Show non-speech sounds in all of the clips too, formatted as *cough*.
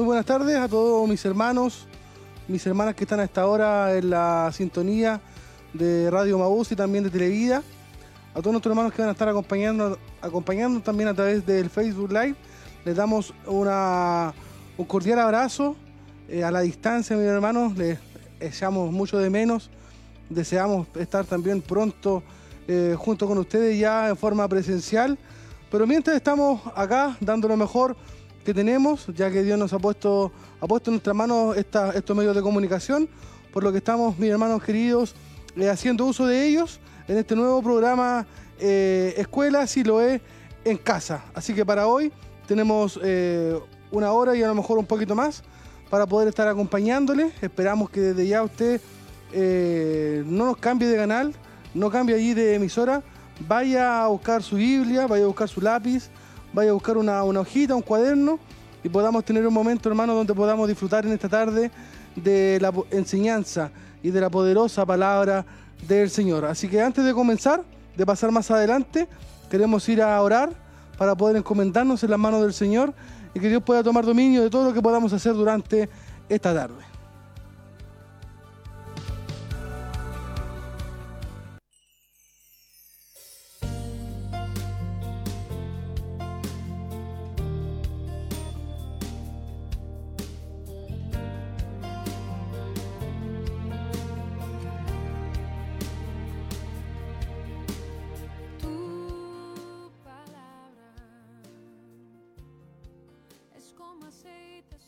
Muy buenas tardes a todos mis hermanos, mis hermanas que están a esta hora en la sintonía de Radio Mabús y también de Televida. A todos nuestros hermanos que van a estar acompañando, acompañando también a través del Facebook Live. Les damos un cordial abrazo eh, a la distancia, mis hermanos. Les echamos mucho de menos. Deseamos estar también pronto eh, junto con ustedes ya en forma presencial. Pero mientras estamos acá dando lo mejor que tenemos, ya que Dios nos ha puesto, ha puesto en nuestras manos estos medios de comunicación, por lo que estamos, mis hermanos queridos, eh, haciendo uso de ellos en este nuevo programa eh, Escuela si lo es en casa. Así que para hoy tenemos eh, una hora y a lo mejor un poquito más para poder estar acompañándole. Esperamos que desde ya usted no nos cambie de canal, no cambie allí de emisora, vaya a buscar su Biblia, vaya a buscar su lápiz, vaya a buscar una, hojita, un cuaderno y podamos tener un momento, hermano, donde podamos disfrutar en esta tarde de la enseñanza y de la poderosa palabra del Señor. Así que antes de comenzar, de pasar más adelante, queremos ir a orar para poder encomendarnos en las manos del Señor y que Dios pueda tomar dominio de todo lo que podamos hacer durante esta tarde.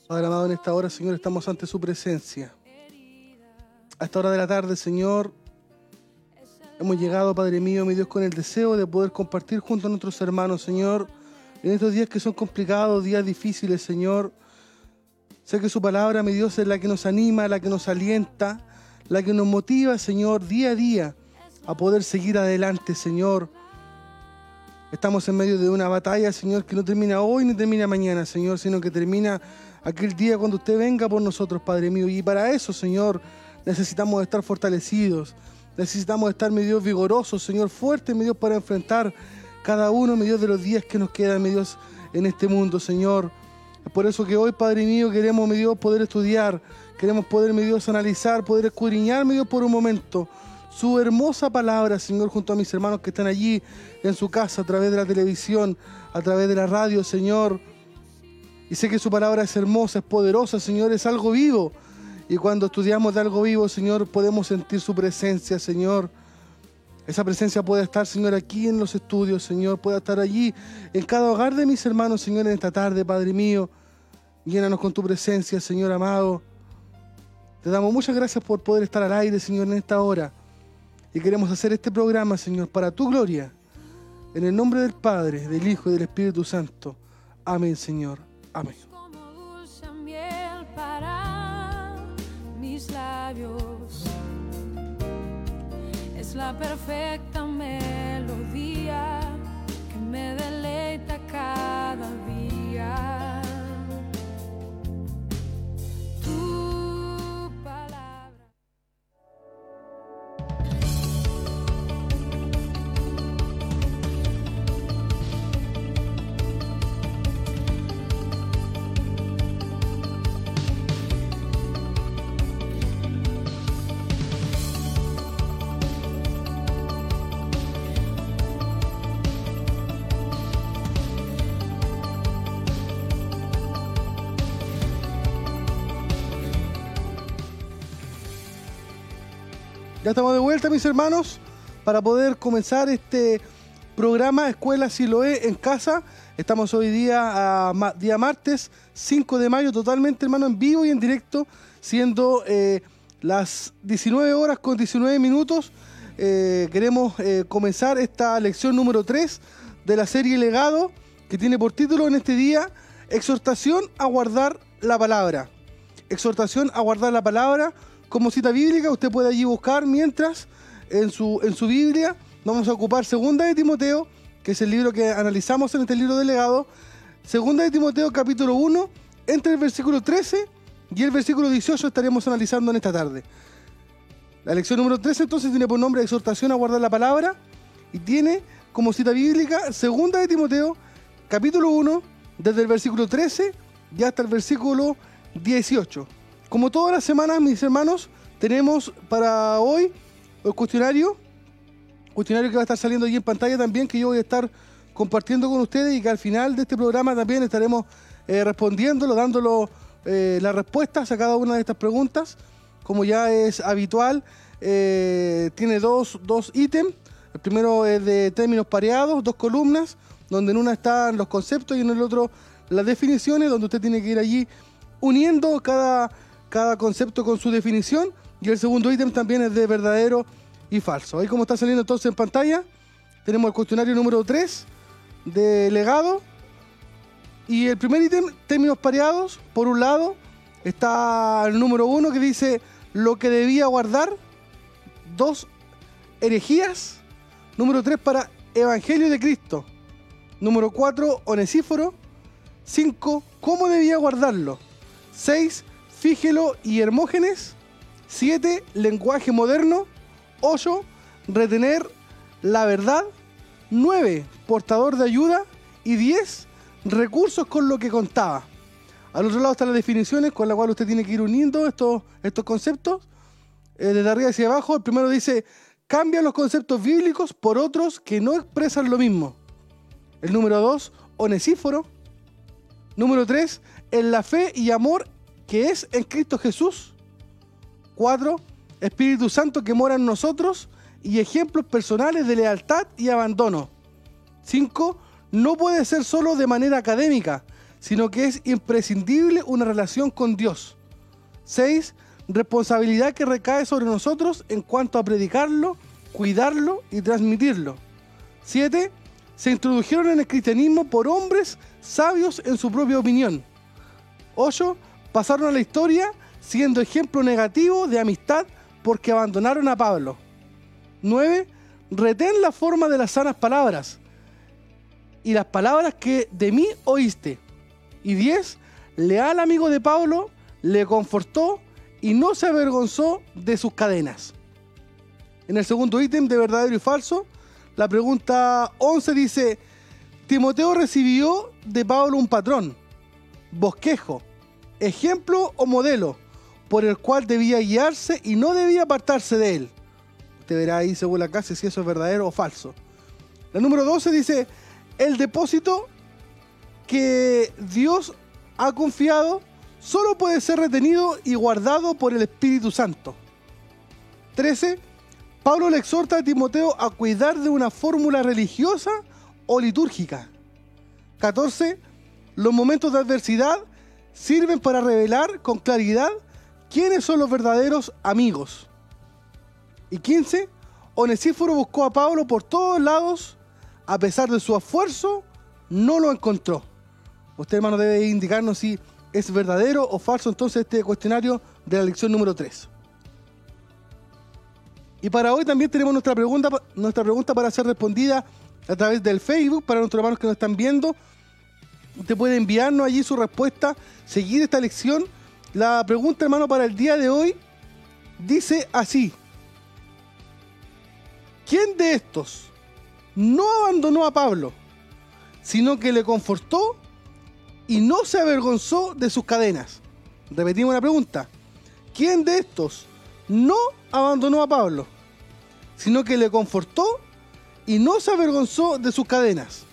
Padre amado, en esta hora, Señor, estamos ante su presencia. A esta hora de la tarde, Señor, hemos llegado, Padre mío, mi Dios, con el deseo de poder compartir junto a nuestros hermanos, Señor, en estos días que son complicados, días difíciles, Señor. Sé que su palabra, mi Dios, es la que nos anima, la que nos alienta, la que nos motiva, Señor, día a día a poder seguir adelante, Señor. Estamos en medio de una batalla, Señor, que no termina hoy ni termina mañana, Señor, sino que termina aquel día cuando usted venga por nosotros, Padre mío. Y para eso, Señor, necesitamos estar fortalecidos. Necesitamos estar, mi Dios, vigorosos, Señor, fuertes, mi Dios, para enfrentar cada uno, mi Dios, de los días que nos quedan, mi Dios, en este mundo, Señor. Es por eso que hoy, Padre mío, queremos, mi Dios, poder estudiar, queremos poder, mi Dios, analizar, poder escudriñar, mi Dios, por un momento su hermosa palabra, Señor, junto a mis hermanos que están allí en su casa, a través de la televisión, a través de la radio, Señor. Y sé que su palabra es hermosa, es poderosa, Señor, es algo vivo. Y cuando estudiamos de algo vivo, Señor, podemos sentir su presencia, Señor. Esa presencia puede estar, Señor, aquí en los estudios, Señor. Puede estar allí, en cada hogar de mis hermanos, Señor, en esta tarde, Padre mío. Llénanos con tu presencia, Señor amado. Te damos muchas gracias por poder estar al aire, Señor, en esta hora. Y queremos hacer este programa, Señor, para tu gloria. En el nombre del Padre, del Hijo y del Espíritu Santo. Amén, Señor. Amén. Como dulce miel para mis labios. Es la perfecta melodía que me deleita cada día. Ya estamos de vuelta, mis hermanos, para poder comenzar este programa Escuela Siloé en casa. Estamos hoy día, día martes 5 de mayo, totalmente, hermano, en vivo y en directo, siendo eh, las 19 horas con 19 minutos. Eh, queremos eh, comenzar esta lección número 3 de la serie Legado, que tiene por título en este día Exhortación a guardar la palabra. Exhortación a guardar la palabra como cita bíblica, usted puede allí buscar mientras en su, en su Biblia vamos a ocupar Segunda de Timoteo, que es el libro que analizamos en este libro delegado, Segunda de Timoteo capítulo 1, entre el versículo 13 y el versículo 18 estaremos analizando en esta tarde. La lección número 13 entonces tiene por nombre exhortación a guardar la palabra y tiene como cita bíblica Segunda de Timoteo capítulo 1 desde el versículo 13 y hasta el versículo 18. Como todas las semanas, mis hermanos, tenemos para hoy el cuestionario, cuestionario que va a estar saliendo allí en pantalla también, que yo voy a estar compartiendo con ustedes y que al final de este programa también estaremos eh, respondiéndolo, dándolo eh, las respuestas a cada una de estas preguntas, como ya es habitual. eh, tiene dos, dos ítems. El primero es de términos pareados, dos columnas, donde en una están los conceptos y en el otro las definiciones, donde usted tiene que ir allí uniendo cada, cada concepto con su definición. Y el segundo ítem también es de verdadero y falso. Ahí como está saliendo entonces en pantalla, tenemos el cuestionario número 3 de legado. Y el primer ítem, términos pareados. Por un lado está el número 1 que dice lo que debía guardar. Dos, herejías. Número 3 para Evangelio de Cristo. Número 4, Onesíforo. 5, cómo debía guardarlo. 6, Fígelo y Hermógenes. 7, lenguaje moderno. 8, retener la verdad. 9, portador de ayuda. Y 10, recursos con lo que contaba. Al otro lado están las definiciones con las cuales usted tiene que ir uniendo estos, estos conceptos. Eh, desde arriba hacia abajo, el primero dice, cambia los conceptos bíblicos por otros que no expresan lo mismo. El número 2, Onesíforo. Número 3, en la fe y amor que es en Cristo Jesús. 4, Espíritu Santo que mora en nosotros y ejemplos personales de lealtad y abandono. 5, no puede ser solo de manera académica, sino que es imprescindible una relación con Dios. 6. Responsabilidad que recae sobre nosotros en cuanto a predicarlo, cuidarlo y transmitirlo. 7. Se introdujeron en el cristianismo por hombres sabios en su propia opinión. 8. Pasaron a la historia siendo ejemplo negativo de amistad porque abandonaron a Pablo. 9. Retén la forma de las sanas palabras y las palabras que de mí oíste. Y 10. Leal amigo de Pablo, le confortó y no se avergonzó de sus cadenas. En el segundo ítem de verdadero y falso, la pregunta 11 dice, Timoteo recibió de Pablo un patrón, bosquejo, ejemplo o modelo, por el cual debía guiarse y no debía apartarse de él. Usted verá ahí según la clase si eso es verdadero o falso. La número 12 dice, el depósito que Dios ha confiado solo puede ser retenido y guardado por el Espíritu Santo. 13. Pablo le exhorta a Timoteo a cuidar de una fórmula religiosa o litúrgica. 14. Los momentos de adversidad sirven para revelar con claridad quiénes son los verdaderos amigos. Y 15. Onesíforo buscó a Pablo por todos lados, a pesar de su esfuerzo, no lo encontró. Usted, hermano, debe indicarnos si es verdadero o falso entonces este cuestionario de la lección número 3. Y para hoy también tenemos nuestra pregunta, nuestra pregunta para ser respondida a través del Facebook, para nuestros hermanos que nos están viendo. Usted puede enviarnos allí su respuesta, seguir esta lección. La pregunta, hermano, para el día de hoy dice así. ¿Quién de estos no abandonó a Pablo, sino que le confortó y no se avergonzó de sus cadenas? Repetimos la pregunta. ¿Quién de estos no abandonó a Pablo, sino que le confortó y no se avergonzó de sus cadenas?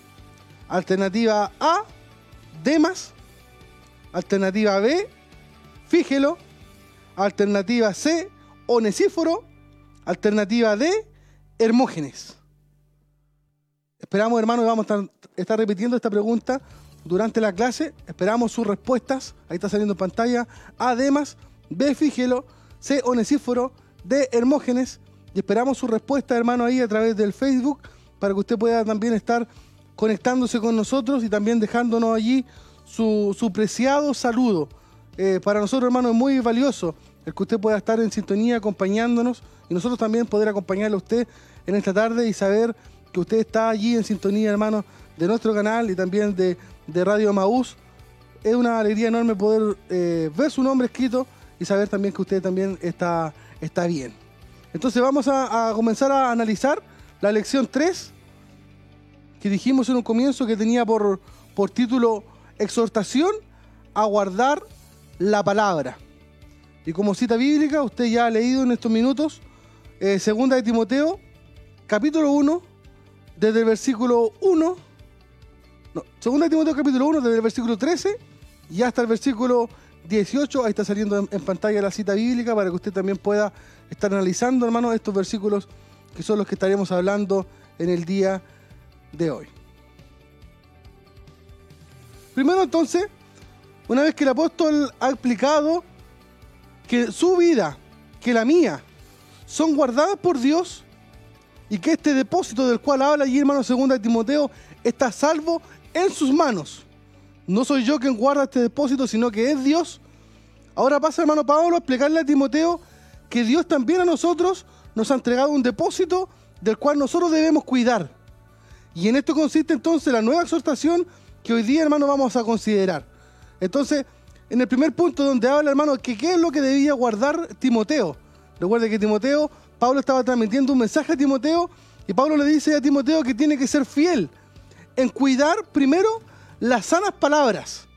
Alternativa A, Demas. Alternativa B, Fígelo. Alternativa C, Onesíforo. Alternativa D, Hermógenes. Esperamos, hermanos, vamos a estar, repitiendo esta pregunta durante la clase. Esperamos sus respuestas. Ahí está saliendo en pantalla. A, Demas. B, Fígelo. C, Onesíforo. D, Hermógenes. Y esperamos su respuesta, hermano, ahí a través del Facebook para que usted pueda también estar conectándose con nosotros y también dejándonos allí su, su preciado saludo. Eh, para nosotros, hermano, es muy valioso el que usted pueda estar en sintonía acompañándonos y nosotros también poder acompañarle a usted en esta tarde y saber que usted está allí en sintonía, hermano, de nuestro canal y también de, de Radio Maús. Es una alegría enorme poder eh, ver su nombre escrito y saber también que usted también está, está bien. Entonces vamos a, a comenzar a analizar la lección 3 que dijimos en un comienzo que tenía por, por título Exhortación a guardar la palabra. Y como cita bíblica, usted ya ha leído en estos minutos, eh, segunda de Timoteo, capítulo 1, desde el versículo 1, no, segunda de Timoteo capítulo 1, desde el versículo 13 y hasta el versículo 18, ahí está saliendo en, pantalla la cita bíblica para que usted también pueda estar analizando, hermano, estos versículos que son los que estaremos hablando en el día de hoy. Primero entonces, una vez que el apóstol ha explicado que su vida, que la mía, son guardadas por Dios y que este depósito del cual habla allí hermano 2 de Timoteo está salvo en sus manos. No soy yo quien guarda este depósito, sino que es Dios. Ahora pasa hermano Pablo a explicarle a Timoteo que Dios también a nosotros nos ha entregado un depósito del cual nosotros debemos cuidar. Y en esto consiste entonces la nueva exhortación que hoy día, hermano, vamos a considerar. Entonces, en el primer punto donde habla, hermano, que qué es lo que debía guardar Timoteo. Recuerde que Timoteo, Pablo estaba transmitiendo un mensaje a Timoteo y Pablo le dice a Timoteo que tiene que ser fiel en cuidar primero las sanas palabras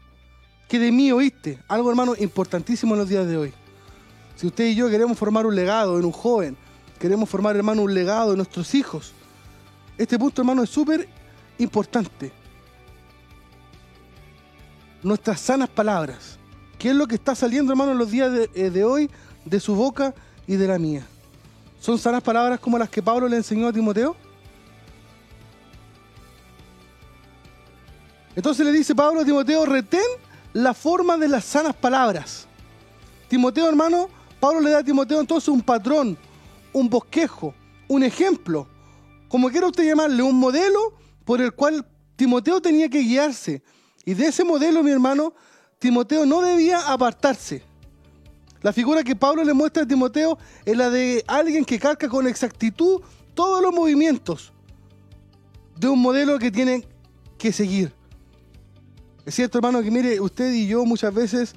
que de mí oíste. Algo, hermano, importantísimo en los días de hoy. Si usted y yo queremos formar un legado en un joven, queremos formar, hermano, un legado en nuestros hijos, este punto, hermano, es súper importante. Nuestras sanas palabras. ¿Qué es lo que está saliendo, hermano, en los días de, eh, de hoy de su boca y de la mía? ¿Son sanas palabras como las que Pablo le enseñó a Timoteo? Entonces le dice Pablo a Timoteo, retén la forma de las sanas palabras. Timoteo, hermano, Pablo le da a Timoteo entonces un patrón, un bosquejo, un ejemplo, como quiera usted llamarle, un modelo por el cual Timoteo tenía que guiarse. Y de ese modelo, mi hermano, Timoteo no debía apartarse. La figura que Pablo le muestra a Timoteo es la de alguien que calca con exactitud todos los movimientos de un modelo que tiene que seguir. Es cierto, hermano, que mire, usted y yo muchas veces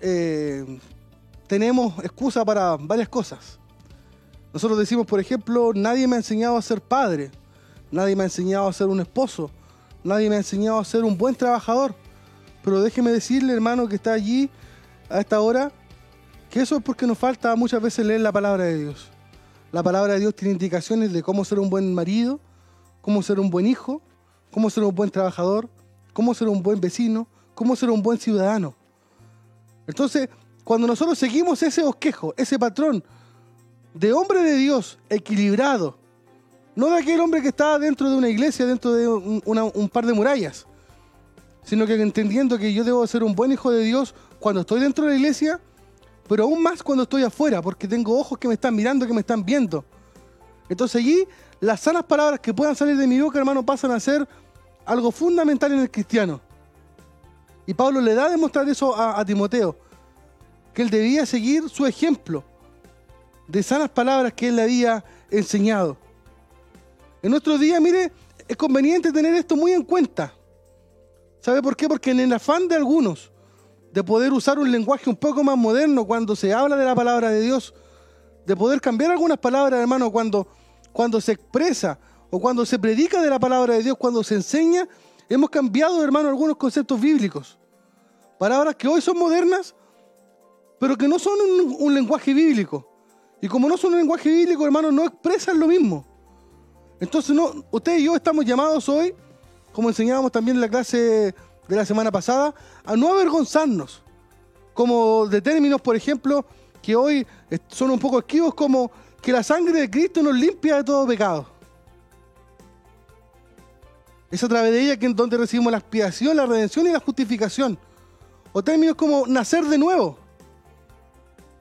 eh, tenemos excusa para varias cosas. Nosotros decimos, por ejemplo, nadie me ha enseñado a ser padre, nadie me ha enseñado a ser un esposo, nadie me ha enseñado a ser un buen trabajador. Pero déjeme decirle, hermano, que está allí a esta hora, que eso es porque nos falta muchas veces leer la palabra de Dios. La palabra de Dios tiene indicaciones de cómo ser un buen marido, cómo ser un buen hijo, cómo ser un buen trabajador, cómo ser un buen vecino, cómo ser un buen ciudadano. Entonces, cuando nosotros seguimos ese bosquejo, ese patrón de hombre de Dios equilibrado, no de aquel hombre que está dentro de una iglesia, dentro de un, par de murallas, sino que entendiendo que yo debo ser un buen hijo de Dios cuando estoy dentro de la iglesia, pero aún más cuando estoy afuera, porque tengo ojos que me están mirando, que me están viendo. Entonces allí las sanas palabras que puedan salir de mi boca, hermano, pasan a ser algo fundamental en el cristiano. Y Pablo le da a demostrar eso a Timoteo, que él debía seguir su ejemplo de sanas palabras que él le había enseñado. En nuestros días, mire, es conveniente tener esto muy en cuenta. ¿Sabe por qué? Porque en el afán de algunos de poder usar un lenguaje un poco más moderno cuando se habla de la palabra de Dios, de poder cambiar algunas palabras, hermano, cuando, cuando se expresa o cuando se predica de la palabra de Dios, cuando se enseña, hemos cambiado, hermano, algunos conceptos bíblicos. Palabras que hoy son modernas, pero que no son un lenguaje bíblico. Y como no son un lenguaje bíblico, hermano, no expresan lo mismo. Entonces, no, usted y yo estamos llamados hoy, como enseñábamos también en la clase de la semana pasada, a no avergonzarnos. Como de términos, por ejemplo, que hoy son un poco esquivos, como que la sangre de Cristo nos limpia de todo pecado. Es a través de ella que en donde recibimos la expiación, la redención y la justificación. O términos como nacer de nuevo.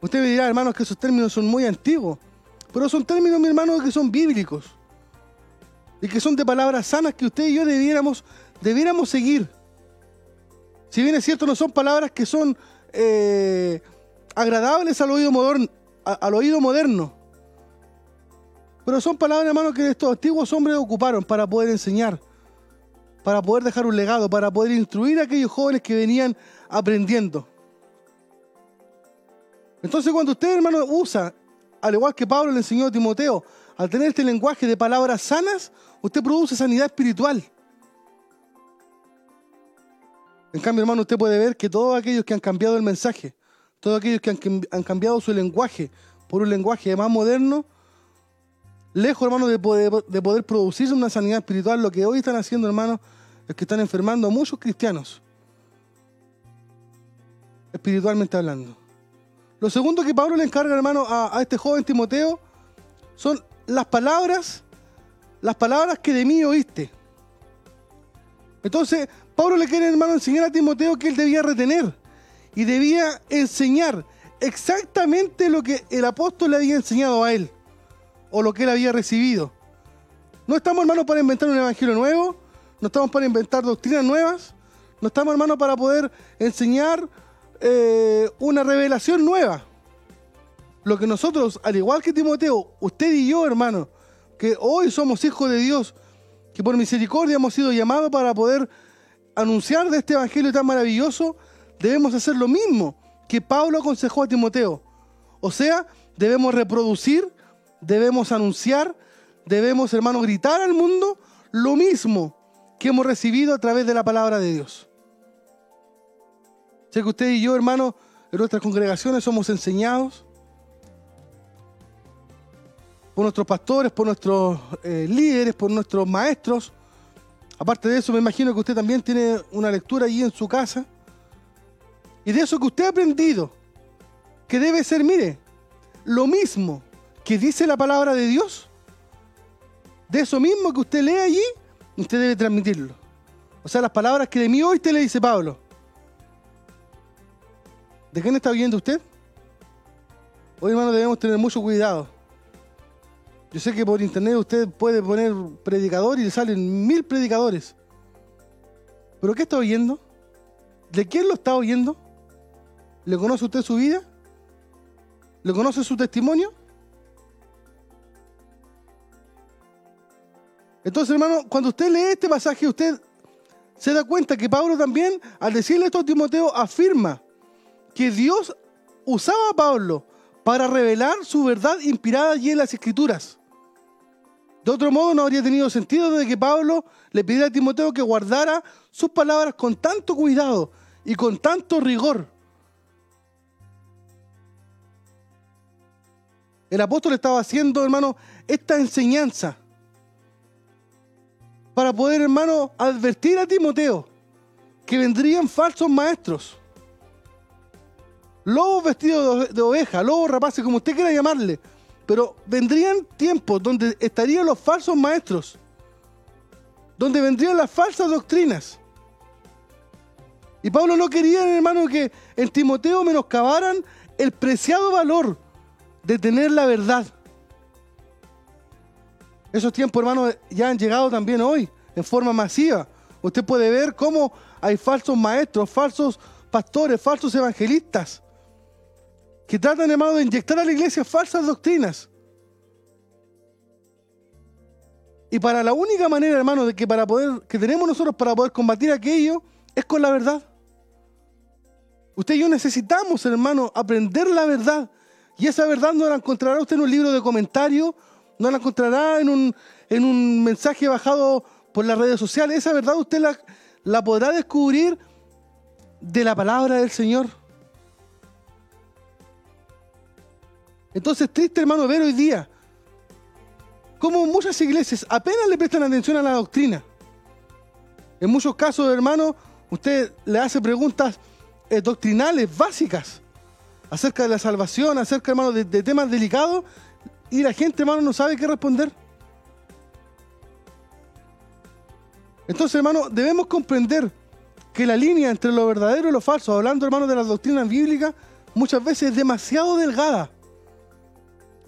Usted me dirá, hermanos, que esos términos son muy antiguos. Pero son términos, mi hermano, que son bíblicos. Y que son de palabras sanas que usted y yo debiéramos, debiéramos seguir. Si bien es cierto, no son palabras que son eh, agradables al oído, moderno, al oído moderno. Pero son palabras, hermano, que estos antiguos hombres ocuparon para poder enseñar, para poder dejar un legado, para poder instruir a aquellos jóvenes que venían aprendiendo. Entonces, cuando usted, hermano, usa, al igual que Pablo le enseñó a Timoteo, al tener este lenguaje de palabras sanas, usted produce sanidad espiritual. En cambio, hermano, usted puede ver que todos aquellos que han cambiado el mensaje, todos aquellos que han, cam- han cambiado su lenguaje por un lenguaje más moderno, lejos, hermano, de poder, de poder producirse una sanidad espiritual, lo que hoy están haciendo, hermano, es que están enfermando a muchos cristianos, espiritualmente hablando. Lo segundo que Pablo le encarga, hermano, a, a este joven Timoteo son las palabras, las palabras que de mí oíste. Entonces, Pablo le quiere, hermano, enseñar a Timoteo que él debía retener y debía enseñar exactamente lo que el apóstol le había enseñado a él o lo que él había recibido. No estamos, hermanos, para inventar un evangelio nuevo, no estamos para inventar doctrinas nuevas, no estamos, hermanos, para poder enseñar eh, una revelación nueva. Lo que nosotros, al igual que Timoteo, usted y yo, hermano, que hoy somos hijos de Dios, que por misericordia hemos sido llamados para poder anunciar de este evangelio tan maravilloso, debemos hacer lo mismo que Pablo aconsejó a Timoteo. O sea, debemos reproducir, debemos anunciar, debemos, hermano, gritar al mundo lo mismo que hemos recibido a través de la palabra de Dios. Sé que usted y yo, hermano, en nuestras congregaciones somos enseñados por nuestros pastores, por nuestros eh, líderes, por nuestros maestros. Aparte de eso, me imagino que usted también tiene una lectura allí en su casa. Y de eso que usted ha aprendido, que debe ser, mire, lo mismo que dice la palabra de Dios, de eso mismo que usted lee allí, usted debe transmitirlo. O sea, las palabras que de mí hoy te le dice Pablo. ¿De quién está oyendo usted? Hoy, hermano, debemos tener mucho cuidado. Yo sé que por internet usted puede poner predicador y le salen mil predicadores. ¿Pero qué está oyendo? ¿De quién lo está oyendo? ¿Le conoce usted su vida? ¿Le conoce su testimonio? Entonces, hermano, cuando usted lee este pasaje, usted se da cuenta que Pablo también, al decirle esto a Timoteo, afirma que Dios usaba a Pablo para revelar su verdad inspirada allí en las escrituras. De otro modo, no habría tenido sentido de que Pablo le pidiera a Timoteo que guardara sus palabras con tanto cuidado y con tanto rigor. El apóstol estaba haciendo, hermano, esta enseñanza para poder, hermano, advertir a Timoteo que vendrían falsos maestros. Lobos vestidos de oveja, lobos rapaces, como usted quiera llamarle. Pero vendrían tiempos donde estarían los falsos maestros, donde vendrían las falsas doctrinas. Y Pablo no quería, hermano, que en Timoteo menoscabaran el preciado valor de tener la verdad. Esos tiempos, hermano, ya han llegado también hoy, en forma masiva. Usted puede ver cómo hay falsos maestros, falsos pastores, falsos evangelistas, que tratan, hermano, de inyectar a la iglesia falsas doctrinas. Y para la única manera, hermano, de que para poder, que tenemos nosotros para poder combatir aquello, es con la verdad. Usted y yo necesitamos, hermano, aprender la verdad. Y esa verdad no la encontrará usted en un libro de comentarios, no la encontrará en un, en un mensaje bajado por las redes sociales. Esa verdad usted la, la podrá descubrir de la palabra del Señor. Entonces, triste hermano ver hoy día cómo muchas iglesias apenas le prestan atención a la doctrina. En muchos casos, hermano, usted le hace preguntas eh, doctrinales básicas acerca de la salvación, acerca, hermano, de, de temas delicados, y la gente, hermano, no sabe qué responder. Entonces, hermano, debemos comprender que la línea entre lo verdadero y lo falso, hablando, hermano, de las doctrinas bíblicas, muchas veces es demasiado delgada.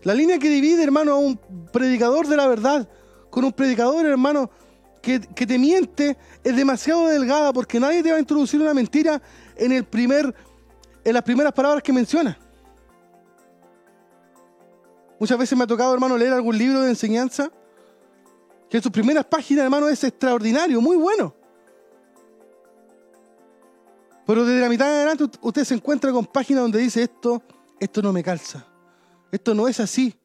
La línea que divide, hermano, a un predicador de la verdad con un predicador, hermano, que, que te miente, es demasiado delgada porque nadie te va a introducir una mentira en, el primer, en las primeras palabras que menciona. Muchas veces me ha tocado, hermano, leer algún libro de enseñanza que en sus primeras páginas, hermano, es extraordinario, muy bueno. Pero desde la mitad de adelante usted se encuentra con páginas donde dice esto, esto no me calza. Esto no es así.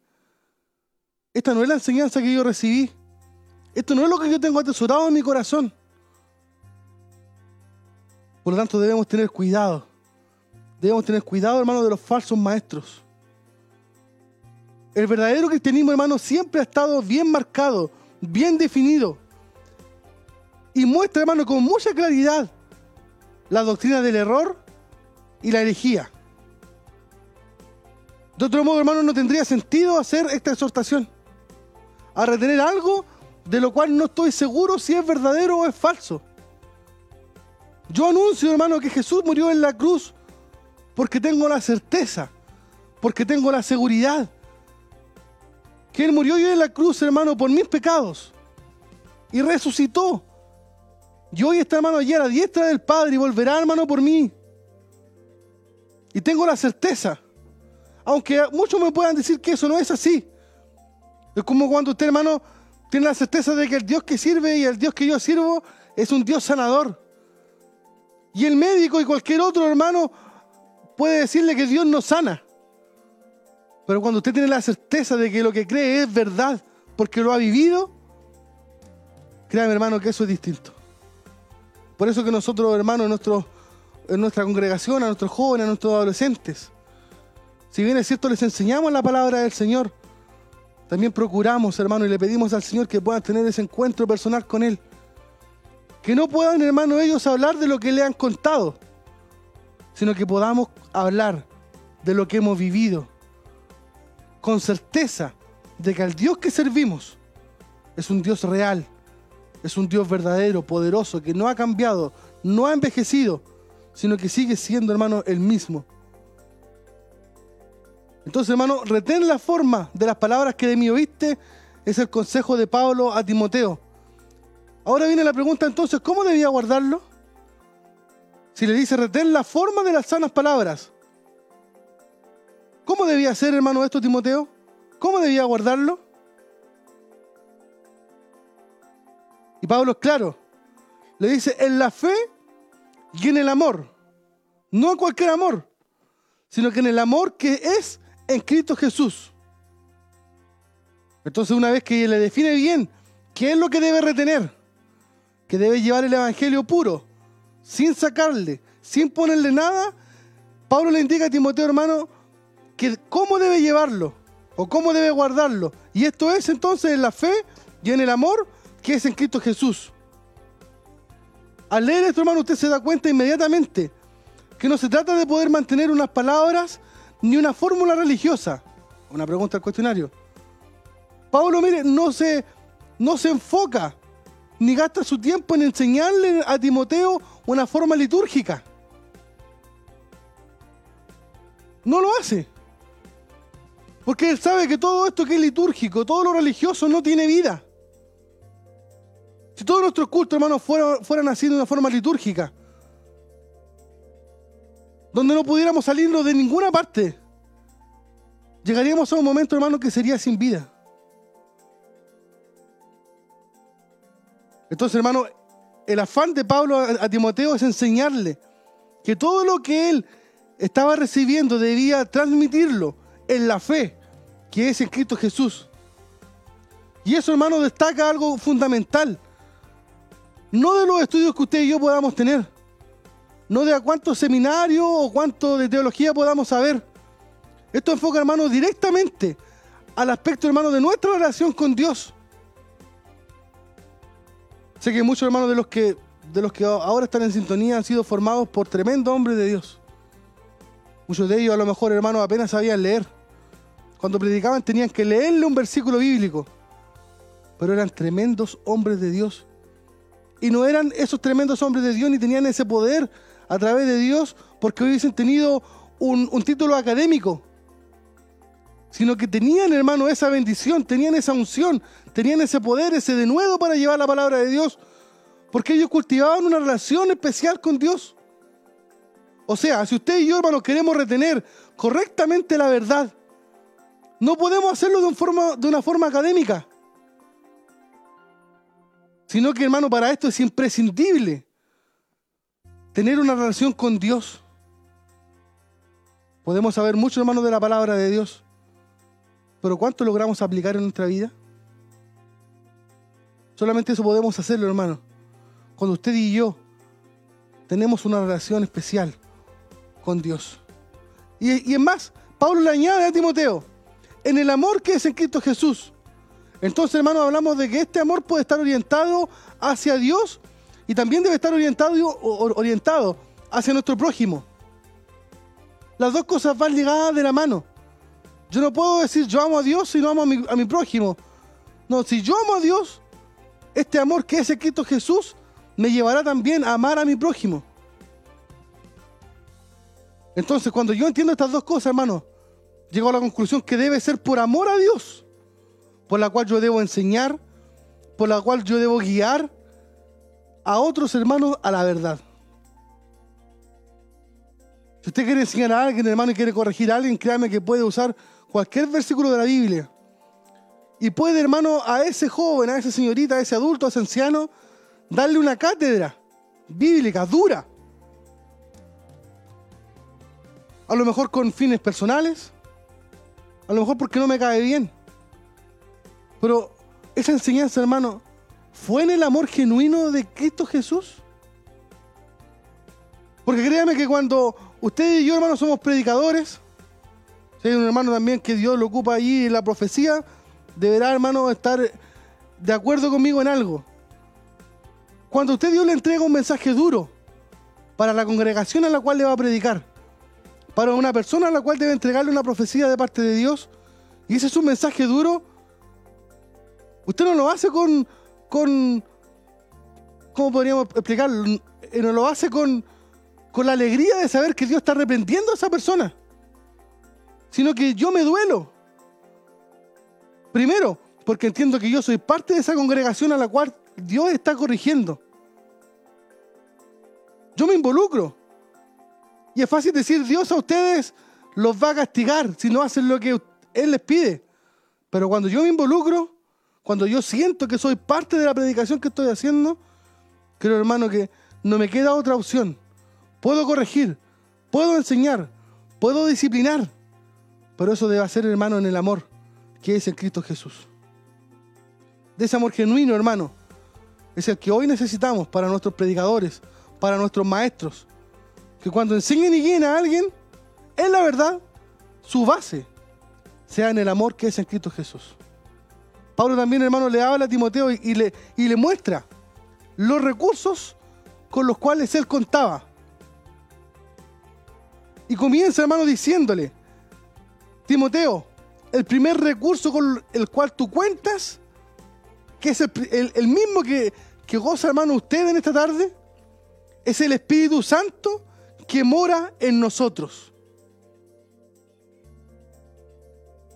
Esta no es la enseñanza que yo recibí. Esto no es lo que yo tengo atesorado en mi corazón. Por lo tanto, debemos tener cuidado. Debemos tener cuidado, hermano, de los falsos maestros. El verdadero cristianismo, hermano, siempre ha estado bien marcado, bien definido. Y muestra, hermano, con mucha claridad la doctrina del error y la herejía. De otro modo, hermano, no tendría sentido hacer esta exhortación a retener algo de lo cual no estoy seguro si es verdadero o es falso. Yo anuncio, hermano, que Jesús murió en la cruz porque tengo la certeza, porque tengo la seguridad que Él murió yo en la cruz, hermano, por mis pecados y resucitó. Y hoy está, hermano, allí a la diestra del Padre y volverá, hermano, por mí. Y tengo la certeza, aunque muchos me puedan decir que eso no es así. Es como cuando usted, hermano, tiene la certeza de que el Dios que sirve y el Dios que yo sirvo es un Dios sanador. Y el médico y cualquier otro hermano puede decirle que Dios no sana. Pero cuando usted tiene la certeza de que lo que cree es verdad, porque lo ha vivido, créame hermano que eso es distinto. Por eso que nosotros, hermanos, en, en nuestra congregación, a nuestros jóvenes, a nuestros adolescentes, si bien es cierto, les enseñamos la palabra del Señor, también procuramos, hermano, y le pedimos al Señor que puedan tener ese encuentro personal con Él. Que no puedan, hermano, ellos hablar de lo que le han contado, sino que podamos hablar de lo que hemos vivido, con certeza de que al Dios que servimos es un Dios real, es un Dios verdadero, poderoso, que no ha cambiado, no ha envejecido, sino que sigue siendo, hermano, el mismo. Entonces, hermano, retén la forma de las palabras que de mí oíste, es el consejo de Pablo a Timoteo. Ahora viene la pregunta entonces, ¿cómo debía guardarlo? Si le dice, retén la forma de las sanas palabras. ¿Cómo debía hacer, hermano, esto Timoteo? ¿Cómo debía guardarlo? Y Pablo es claro. Le dice, en la fe y en el amor. No en cualquier amor, sino que en el amor que es en Cristo Jesús. Entonces una vez que le define bien qué es lo que debe retener, que debe llevar el Evangelio puro, sin sacarle, sin ponerle nada, Pablo le indica a Timoteo hermano que cómo debe llevarlo o cómo debe guardarlo. Y esto es entonces en la fe y en el amor que es en Cristo Jesús. Al leer esto hermano usted se da cuenta inmediatamente que no se trata de poder mantener unas palabras ni una fórmula religiosa. Una pregunta al cuestionario. Pablo, mire, no se, no se enfoca ni gasta su tiempo en enseñarle a Timoteo una forma litúrgica. No lo hace. Porque él sabe que todo esto que es litúrgico, todo lo religioso no tiene vida. Si todos nuestros cultos, hermanos, fueran, fueran de una forma litúrgica, donde no pudiéramos salirnos de ninguna parte, llegaríamos a un momento, hermano, que sería sin vida. Entonces, hermano, el afán de Pablo a, Timoteo es enseñarle que todo lo que él estaba recibiendo debía transmitirlo en la fe que es en Cristo Jesús. Y eso, hermano, destaca algo fundamental. No de los estudios que usted y yo podamos tener, no de a cuántos seminarios o cuánto de teología podamos saber. Esto enfoca, hermano, directamente al aspecto, hermano, de nuestra relación con Dios. Sé que muchos hermanos de los que, de los que ahora están en sintonía han sido formados por tremendos hombres de Dios. Muchos de ellos a lo mejor, hermanos, apenas sabían leer. Cuando predicaban tenían que leerle un versículo bíblico. Pero eran tremendos hombres de Dios. Y no eran esos tremendos hombres de Dios ni tenían ese poder a través de Dios porque hubiesen tenido un, título académico, sino que tenían, hermano, esa bendición, tenían esa unción, tenían ese poder, ese denuedo para llevar la palabra de Dios, porque ellos cultivaban una relación especial con Dios. O sea, si usted y yo, hermano, queremos retener correctamente la verdad, no podemos hacerlo de, una forma académica, sino que, hermano, para esto es imprescindible tener una relación con Dios. Podemos saber mucho, hermano, de la palabra de Dios, pero ¿cuánto logramos aplicar en nuestra vida? Solamente eso podemos hacerlo, hermano. Cuando usted y yo tenemos una relación especial con Dios. Y, y es más, Pablo le añade a Timoteo, en el amor que es en Cristo Jesús. Entonces, hermanos, hablamos de que este amor puede estar orientado hacia Dios y también debe estar orientado, orientado hacia nuestro prójimo. Las dos cosas van ligadas de la mano. Yo no puedo decir yo amo a Dios si no amo a mi, a mi prójimo. No, si yo amo a Dios, este amor que es en Cristo Jesús me llevará también a amar a mi prójimo. Entonces, cuando yo entiendo estas dos cosas, hermano, llego a la conclusión que debe ser por amor a Dios, por la cual yo debo enseñar, por la cual yo debo guiar a otros hermanos a la verdad. Si usted quiere enseñar a alguien, hermano, y quiere corregir a alguien, créame que puede usar cualquier versículo de la Biblia. Y puede, hermano, a ese joven, a esa señorita, a ese adulto, a ese anciano, darle una cátedra bíblica, dura. A lo mejor con fines personales, a lo mejor porque no me cae bien. Pero esa enseñanza, hermano, ¿fue en el amor genuino de Cristo Jesús? Porque créame que cuando usted y yo, hermano, somos predicadores, si hay un hermano también que Dios lo ocupa allí en la profecía, deberá, hermano, estar de acuerdo conmigo en algo. Cuando usted Dios le entrega un mensaje duro para la congregación a la cual le va a predicar, para una persona a la cual debe entregarle una profecía de parte de Dios, y ese es un mensaje duro, usted no lo hace con, con ¿cómo podríamos explicarlo? No lo hace con, con la alegría de saber que Dios está reprendiendo a esa persona, sino que yo me duelo. Primero, porque entiendo que yo soy parte de esa congregación a la cual Dios está corrigiendo. Yo me involucro. Y es fácil decir, Dios a ustedes los va a castigar si no hacen lo que Él les pide. Pero cuando yo me involucro, cuando yo siento que soy parte de la predicación que estoy haciendo, creo, hermano, que no me queda otra opción. Puedo corregir, puedo enseñar, puedo disciplinar, pero eso debe ser, hermano, en el amor que es en Cristo Jesús. De ese amor genuino, hermano, es el que hoy necesitamos para nuestros predicadores, para nuestros maestros, que cuando enseñen y guíen a alguien, en la verdad, su base sea en el amor que es en Cristo Jesús. Pablo también, hermano, le habla a Timoteo y, le, y le muestra los recursos con los cuales él contaba. Y comienza, hermano, diciéndole, Timoteo, el primer recurso con el cual tú cuentas, que es el, el- el mismo que, que goza, hermano, usted en esta tarde, es el Espíritu Santo que mora en nosotros.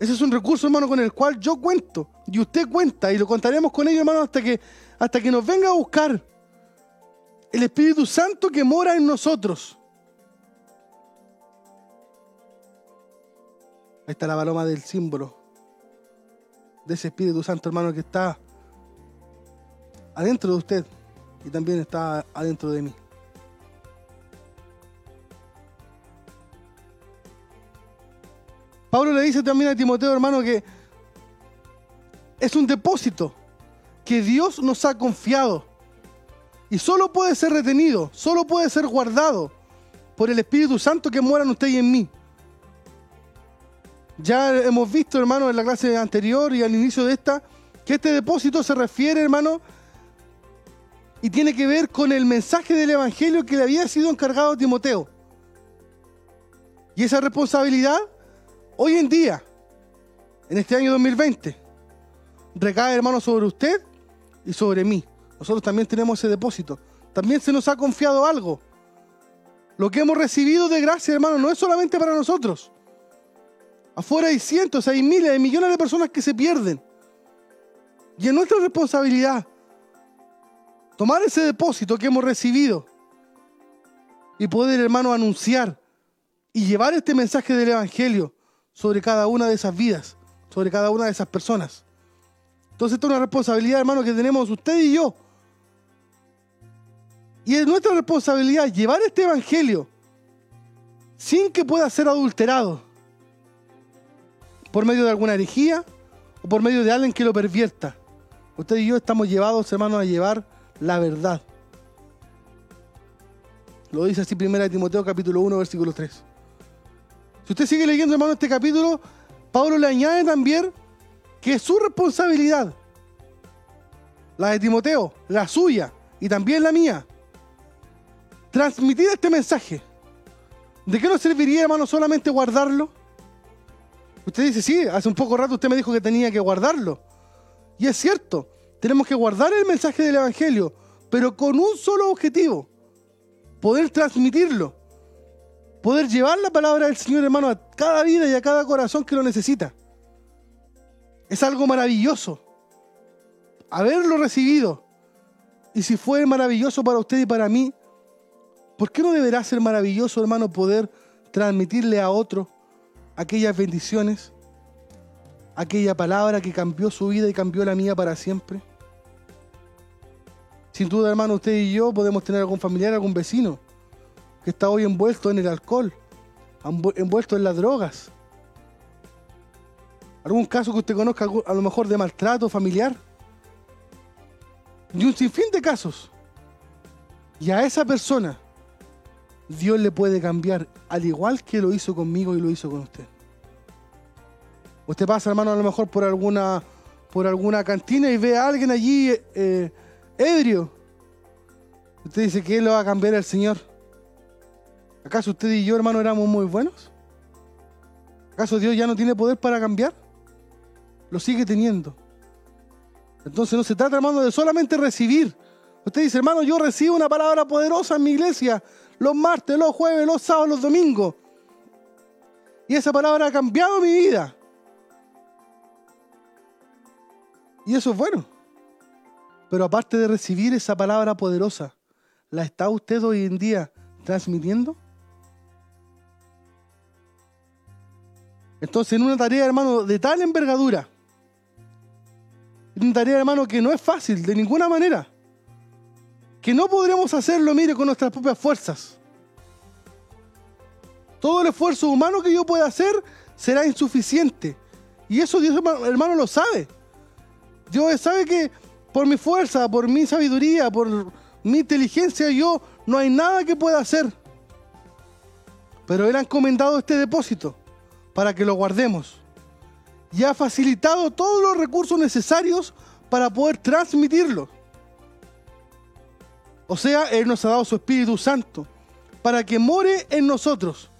Ese es un recurso, hermano, con el cual yo cuento y usted cuenta y lo contaremos con ellos, hermano, hasta que, hasta que nos venga a buscar el Espíritu Santo que mora en nosotros. Ahí está la paloma del símbolo de ese Espíritu Santo, hermano, que está adentro de usted y también está adentro de mí. Pablo le dice también a Timoteo, hermano, que es un depósito que Dios nos ha confiado y solo puede ser retenido, solo puede ser guardado por el Espíritu Santo que mora en usted y en mí. Ya hemos visto, hermano, en la clase anterior y al inicio de esta, que este depósito se refiere, hermano, y tiene que ver con el mensaje del Evangelio que le había sido encargado a Timoteo. Y esa responsabilidad, hoy en día, en este año 2020, recae, hermano, sobre usted y sobre mí. Nosotros también tenemos ese depósito. También se nos ha confiado algo. Lo que hemos recibido de gracia, hermano, no es solamente para nosotros. Afuera hay cientos, hay miles, hay millones de personas que se pierden. Y es nuestra responsabilidad tomar ese depósito que hemos recibido y poder, hermano, anunciar y llevar este mensaje del Evangelio sobre cada una de esas vidas, sobre cada una de esas personas. Entonces, esta es una responsabilidad, hermano, que tenemos usted y yo. Y es nuestra responsabilidad llevar este Evangelio sin que pueda ser adulterado por medio de alguna herejía o por medio de alguien que lo pervierta. Usted y yo estamos llevados, hermanos, a llevar la verdad. Lo dice así 1 Timoteo capítulo 1, versículo 3. Si usted sigue leyendo, hermano, este capítulo, Pablo le añade también que es su responsabilidad, la de Timoteo, la suya y también la mía, transmitir este mensaje. ¿De qué nos serviría, hermano, solamente guardarlo? Usted dice, sí, hace un poco rato usted me dijo que tenía que guardarlo. Y es cierto, tenemos que guardar el mensaje del Evangelio, pero con un solo objetivo, poder transmitirlo, poder llevar la palabra del Señor, hermano, a cada vida y a cada corazón que lo necesita. Es algo maravilloso. Haberlo recibido. Y si fue maravilloso para usted y para mí, ¿por qué no deberá ser maravilloso, hermano, poder transmitirle a otro aquellas bendiciones, aquella palabra que cambió su vida y cambió la mía para siempre? Sin duda, hermano, usted y yo podemos tener algún familiar, algún vecino que está hoy envuelto en el alcohol, envuelto en las drogas. ¿Algún caso que usted conozca, a lo mejor de maltrato familiar? Y un sinfín de casos. Y a esa persona Dios le puede cambiar, al igual que lo hizo conmigo y lo hizo con usted. Usted pasa, hermano, a lo mejor por alguna, por alguna cantina y ve a alguien allí eh, ebrio. Usted dice que lo va a cambiar el Señor. ¿Acaso usted y yo, hermano, éramos muy buenos? ¿Acaso Dios ya no tiene poder para cambiar? Lo sigue teniendo. Entonces no se trata, hermano, de solamente recibir. Usted dice, hermano, yo recibo una palabra poderosa en mi iglesia los martes, los jueves, los sábados, los domingos. Y esa palabra ha cambiado mi vida. Y eso es bueno. Pero aparte de recibir esa palabra poderosa, ¿la está usted hoy en día transmitiendo? Entonces, en una tarea, hermano, de tal envergadura, en una tarea, hermano, que no es fácil de ninguna manera, que no podremos hacerlo, mire, con nuestras propias fuerzas. Todo el esfuerzo humano que yo pueda hacer será insuficiente. Y eso Dios, hermano, lo sabe. Dios sabe que por mi fuerza, por mi sabiduría, por mi inteligencia, yo no hay nada que pueda hacer. Pero Él ha encomendado este depósito para que lo guardemos. Y ha facilitado todos los recursos necesarios para poder transmitirlo. O sea, Él nos ha dado su Espíritu Santo para que more en nosotros.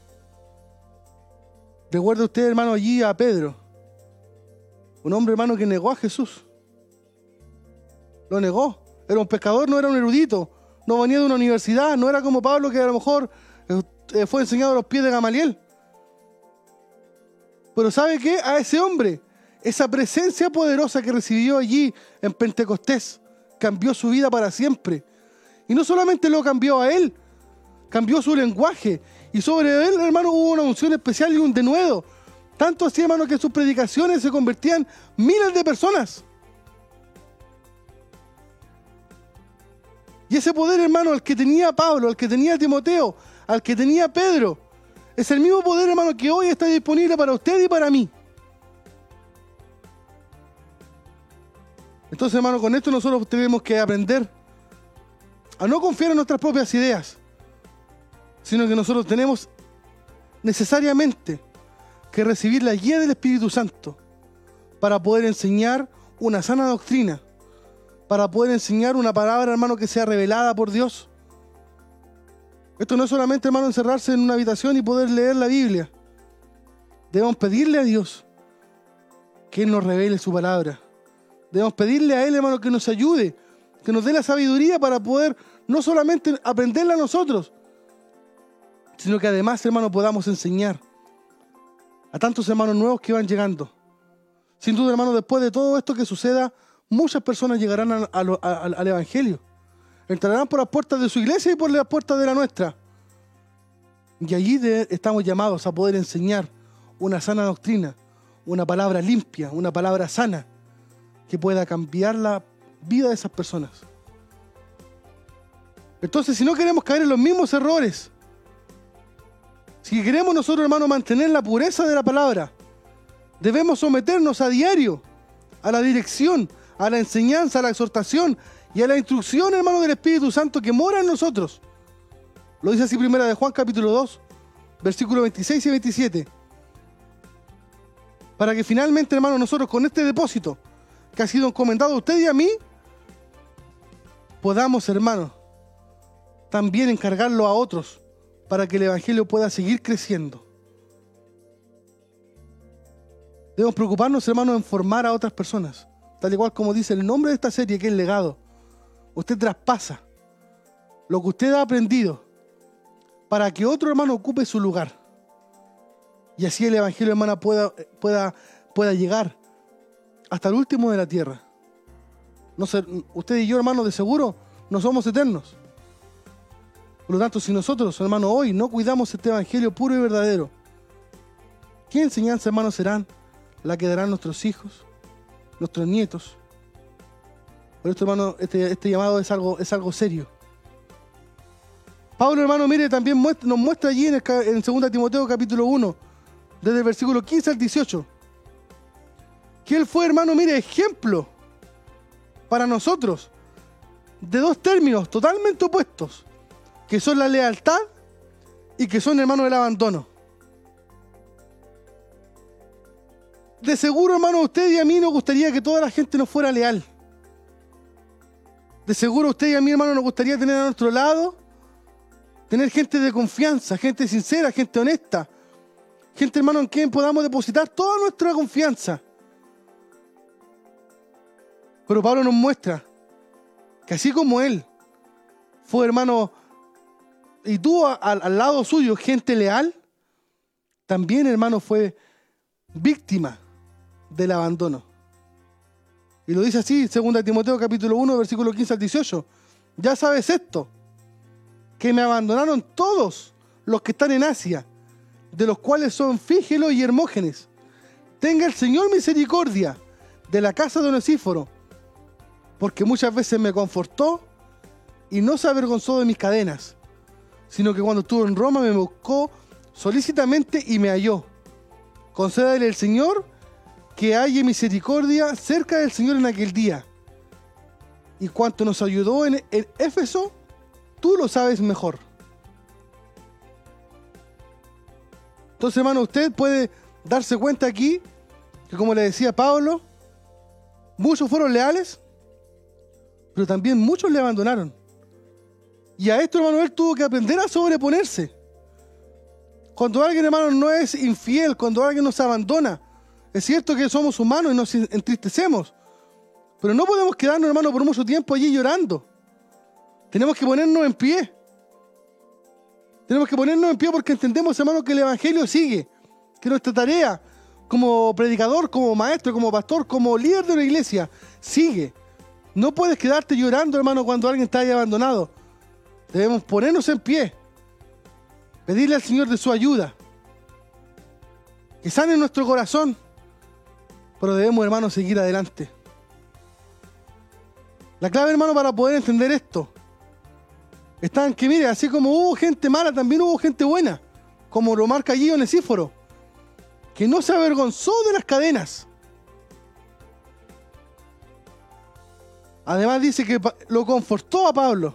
Recuerda usted, hermano, allí a Pedro, un hombre, hermano, que negó a Jesús. Lo negó. Era un pescador, no era un erudito. No venía de una universidad, no era como Pablo, que a lo mejor eh, fue enseñado a los pies de Gamaliel. Pero ¿sabe qué? A ese hombre, esa presencia poderosa que recibió allí en Pentecostés, cambió su vida para siempre. Y no solamente lo cambió a él, cambió su lenguaje. Y sobre él, hermano, hubo una unción especial y un denuedo. Tanto así, hermano, que sus predicaciones se convertían miles de personas. Y ese poder, hermano, al que tenía Pablo, al que tenía Timoteo, al que tenía Pedro, es el mismo poder, hermano, que hoy está disponible para usted y para mí. Entonces, hermano, con esto nosotros tenemos que aprender a no confiar en nuestras propias ideas, sino que nosotros tenemos necesariamente que recibir la guía del Espíritu Santo para poder enseñar una sana doctrina, para poder enseñar una palabra, hermano, que sea revelada por Dios. Esto no es solamente, hermano, encerrarse en una habitación y poder leer la Biblia. Debemos pedirle a Dios que Él nos revele su palabra. Debemos pedirle a Él, hermano, que nos ayude que nos dé la sabiduría para poder no solamente aprenderla nosotros, sino que además, hermano, podamos enseñar a tantos hermanos nuevos que van llegando. Sin duda, hermano, después de todo esto que suceda, muchas personas llegarán al Evangelio. Entrarán por las puertas de su iglesia y por las puertas de la nuestra. Y allí estamos llamados a poder enseñar una sana doctrina, una palabra limpia, una palabra sana, que pueda cambiar la vida de esas personas. Entonces, si no queremos caer en los mismos errores, si queremos nosotros, hermano, mantener la pureza de la palabra, debemos someternos a diario a la dirección, a la enseñanza, a la exhortación y a la instrucción, hermano, del Espíritu Santo que mora en nosotros. Lo dice así primera de Juan capítulo 2, versículos 26 y 27. Para que finalmente, hermano, nosotros con este depósito que ha sido encomendado a usted y a mí, podamos, hermano, también encargarlo a otros para que el Evangelio pueda seguir creciendo. Debemos preocuparnos, hermano, en formar a otras personas. Tal igual como dice el nombre de esta serie, que es legado. Usted traspasa lo que usted ha aprendido para que otro hermano ocupe su lugar. Y así el Evangelio, hermana, pueda, pueda, pueda llegar hasta el último de la tierra. No sé, usted y yo, hermano, de seguro no somos eternos. Por lo tanto, si nosotros, hermano, hoy no cuidamos este Evangelio puro y verdadero, ¿qué enseñanza, hermano, serán la que darán nuestros hijos, nuestros nietos? Por esto, hermano, este, este llamado es algo, es algo serio. Pablo, hermano, mire, también nos muestra allí en, el, en 2 Timoteo capítulo 1, desde el versículo 15 al 18, que él fue, hermano, mire, ejemplo para nosotros de dos términos totalmente opuestos, que son la lealtad y que son, hermano, el abandono. De seguro, hermano, a usted y a mí nos gustaría que toda la gente nos fuera leal. De seguro a usted y a mí, hermano, nos gustaría tener a nuestro lado, tener gente de confianza, gente sincera, gente honesta, gente, hermano, en quien podamos depositar toda nuestra confianza. Pero Pablo nos muestra que así como él fue, hermano, y tuvo al lado suyo gente leal, también, hermano, fue víctima del abandono. Y lo dice así, 2 Timoteo capítulo 1, versículo 15 al 18. Ya sabes esto, que me abandonaron todos los que están en Asia, de los cuales son Fígelo y Hermógenes. Tenga el Señor misericordia de la casa de Onesíforo, porque muchas veces me confortó y no se avergonzó de mis cadenas, sino que cuando estuvo en Roma me buscó solícitamente y me halló. Concédale el Señor que haya misericordia cerca del Señor en aquel día. Y cuanto nos ayudó en, en Éfeso, tú lo sabes mejor. Entonces, hermano, usted puede darse cuenta aquí que, como le decía Pablo, muchos fueron leales, pero también muchos le abandonaron. Y a esto, hermano, él tuvo que aprender a sobreponerse. Cuando alguien, hermano, no es infiel, cuando alguien nos abandona, es cierto que somos humanos y nos entristecemos, pero no podemos quedarnos, hermano, por mucho tiempo allí llorando. Tenemos que ponernos en pie. Tenemos que ponernos en pie porque entendemos, hermano, que el Evangelio sigue, que nuestra tarea como predicador, como maestro, como pastor, como líder de una iglesia, sigue. No puedes quedarte llorando, hermano, cuando alguien está ahí abandonado. Debemos ponernos en pie, pedirle al Señor de su ayuda, que sane nuestro corazón, pero debemos, hermano, seguir adelante. La clave, hermano, para poder entender esto está en que, mire, así como hubo gente mala, también hubo gente buena, como lo marca allí Onesíforo, que no se avergonzó de las cadenas. Además dice que lo confortó a Pablo.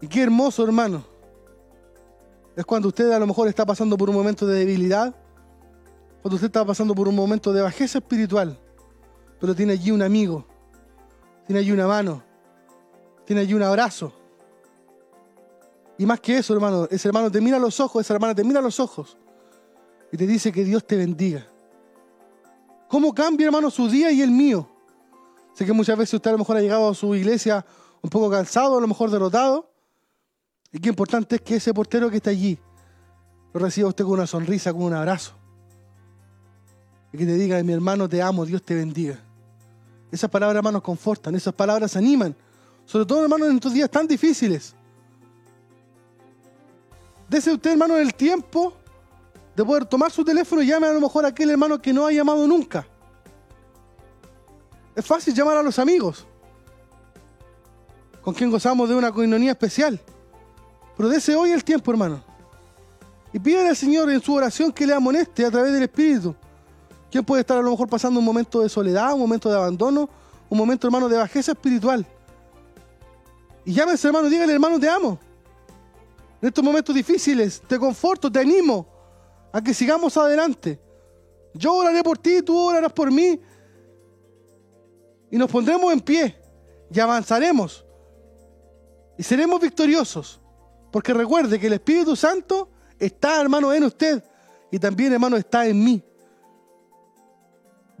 Y qué hermoso, hermano. Es cuando usted a lo mejor está pasando por un momento de debilidad cuando usted está pasando por un momento de bajeza espiritual, pero tiene allí un amigo, tiene allí una mano, tiene allí un abrazo. Y más que eso, hermano, ese hermano te mira los ojos, esa hermana te mira los ojos y te dice que Dios te bendiga. ¿Cómo cambia, hermano, su día y el mío? Sé que muchas veces usted a lo mejor ha llegado a su iglesia un poco cansado, a lo mejor derrotado. Y qué importante es que ese portero que está allí lo reciba usted con una sonrisa, con un abrazo y que te diga, mi hermano, te amo, Dios te bendiga. Esas palabras, hermanos, confortan, esas palabras animan. Sobre todo, hermanos, en estos días tan difíciles. Dese usted, hermano, el tiempo de poder tomar su teléfono y llame a lo mejor a aquel hermano que no ha llamado nunca. Es fácil llamar a los amigos, con quien gozamos de una coinonía especial. Pero dese hoy el tiempo, hermano. Y pídele al Señor en su oración que le amoneste a través del Espíritu ¿Quién puede estar a lo mejor pasando un momento de soledad, un momento de abandono, un momento, hermano, de bajeza espiritual? Y llámese, hermano, dígale, hermano, te amo. En estos momentos difíciles, te conforto, te animo a que sigamos adelante. Yo oraré por ti, tú orarás por mí. Y nos pondremos en pie y avanzaremos. Y seremos victoriosos. Porque recuerde que el Espíritu Santo está, hermano, en usted. Y también, hermano, está en mí.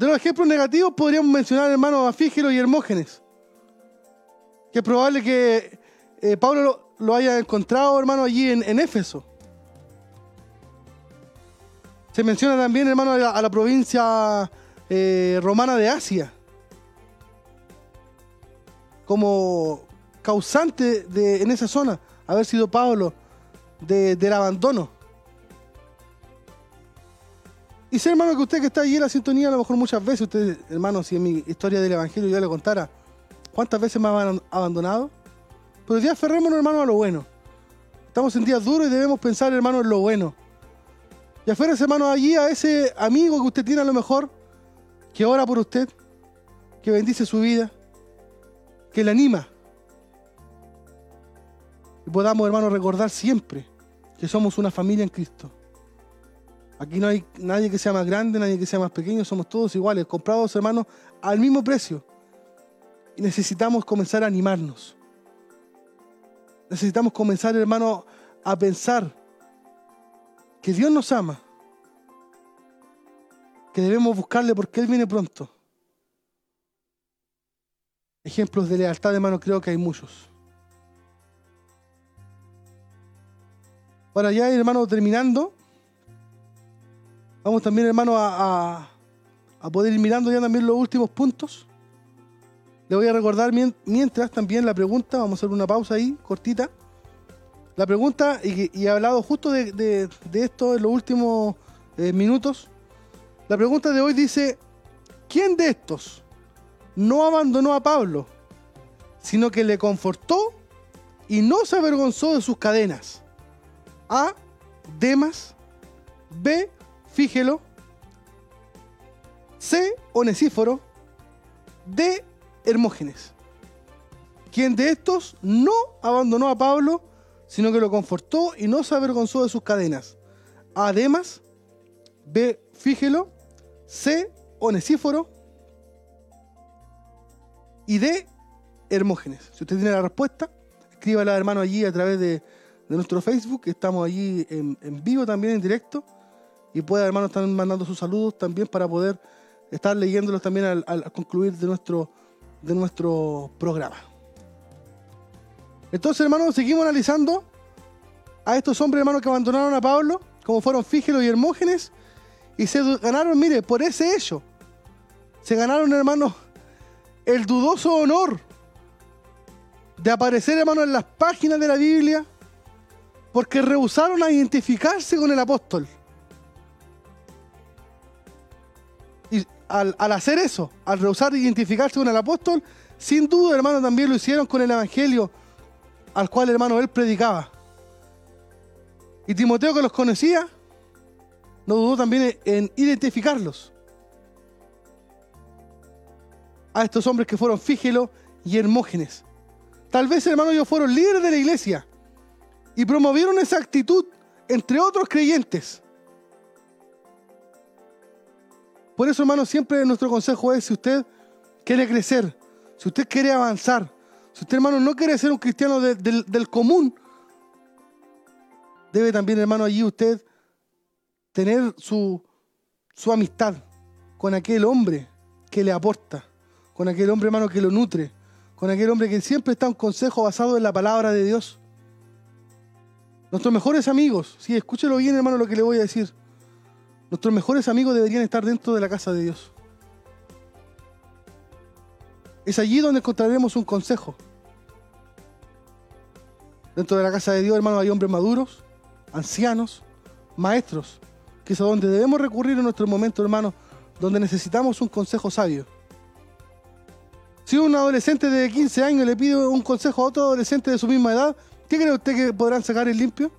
De los ejemplos negativos podríamos mencionar, hermano, a y Hermógenes. Que es probable que eh, Pablo lo, haya encontrado, hermano, allí en, en Éfeso. Se menciona también, hermano, a la, provincia eh, romana de Asia como causante de, en esa zona, haber sido Pablo de, del abandono. Y sé, hermano, que usted que está allí en la sintonía, a lo mejor muchas veces, usted, hermano, si en mi historia del Evangelio yo le contara cuántas veces me han abandonado, pero ya aferrémonos, hermano, a lo bueno. Estamos en días duros y debemos pensar, hermano, en lo bueno. Y aférrese, hermano, allí a ese amigo que usted tiene a lo mejor, que ora por usted, que bendice su vida, que le anima. Y podamos, hermano, recordar siempre que somos una familia en Cristo. Aquí no hay nadie que sea más grande, nadie que sea más pequeño, somos todos iguales, comprados, hermanos, al mismo precio. Y necesitamos comenzar a animarnos. Necesitamos comenzar, hermano, a pensar que Dios nos ama, que debemos buscarle porque Él viene pronto. Ejemplos de lealtad, hermano, creo que hay muchos. Para ya, hermano, terminando, vamos también, hermano, a, a, poder ir mirando ya también los últimos puntos. Le voy a recordar mientras también la pregunta, vamos a hacer una pausa ahí, cortita. La pregunta, y, y he hablado justo de, de, de, esto en los últimos eh, minutos. La pregunta de hoy dice, ¿quién de estos no abandonó a Pablo, sino que le confortó y no se avergonzó de sus cadenas? A. Demas. B. Fígelo. C. Onesíforo. D. Hermógenes. Quien de estos no abandonó a Pablo, sino que lo confortó y no se avergonzó de sus cadenas. A. Demas. B. Fígelo. C. Onesíforo. Y D. Hermógenes. Si usted tiene la respuesta, escríbala, hermano, allí a través de, nuestro Facebook. Estamos allí en, vivo también, en directo. Y puede, hermano, estar mandando sus saludos también para poder estar leyéndolos también al, al concluir de nuestro, de nuestro programa. Entonces, hermanos, seguimos analizando a estos hombres, hermanos, que abandonaron a Pablo, como fueron Fígelo y Hermógenes, y se ganaron, mire, por ese hecho, se ganaron, hermanos, el dudoso honor de aparecer, hermanos, en las páginas de la Biblia, porque rehusaron a identificarse con el apóstol. Al, hacer eso, al rehusar identificarse con el apóstol, sin duda, hermano, también lo hicieron con el evangelio al cual, hermano, él predicaba. Y Timoteo, que los conocía, no dudó también en identificarlos. A estos hombres que fueron Fígelo y Hermógenes. Tal vez, hermano, ellos fueron líderes de la iglesia y promovieron esa actitud entre otros creyentes. Por eso, hermano, siempre nuestro consejo es, si usted quiere crecer, si usted quiere avanzar, si usted, hermano, no quiere ser un cristiano de, de, del común, debe también, hermano, allí usted tener su, su amistad con aquel hombre que le aporta, con aquel hombre, hermano, que lo nutre, con aquel hombre que siempre está un consejo basado en la palabra de Dios. Nuestros mejores amigos, sí, escúchelo bien, hermano, lo que le voy a decir. Nuestros mejores amigos deberían estar dentro de la casa de Dios. Es allí donde encontraremos un consejo. Dentro de la casa de Dios, hermano, hay hombres maduros, ancianos, maestros, que es a donde debemos recurrir en nuestro momento, hermano, donde necesitamos un consejo sabio. Si un adolescente de 15 años le pide un consejo a otro adolescente de su misma edad, ¿qué cree usted que podrán sacar el limpio?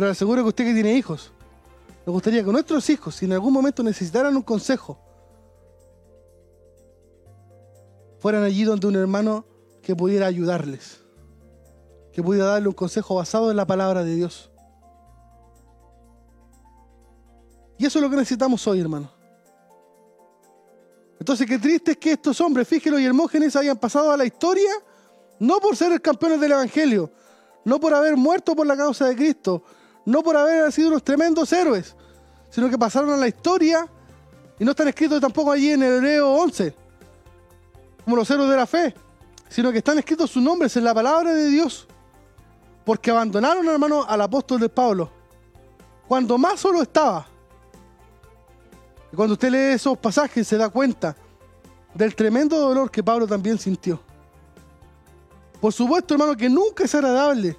Pero le aseguro que usted que tiene hijos, nos gustaría que nuestros hijos, si en algún momento necesitaran un consejo, fueran allí donde un hermano que pudiera ayudarles. que pudiera darle un consejo basado en la palabra de Dios. Y eso es lo que necesitamos hoy, hermano. Entonces, qué triste es que estos hombres, Fígelo y Hermógenes, hayan pasado a la historia, no por ser campeones del Evangelio, no por haber muerto por la causa de Cristo, no por haber sido unos tremendos héroes, sino que pasaron a la historia y no están escritos tampoco allí en Hebreo 11, como los héroes de la fe, sino que están escritos sus nombres en la palabra de Dios, porque abandonaron, hermano, al apóstol de Pablo, cuando más solo estaba. Y cuando usted lee esos pasajes se da cuenta del tremendo dolor que Pablo también sintió. Por supuesto, hermano, que nunca es agradable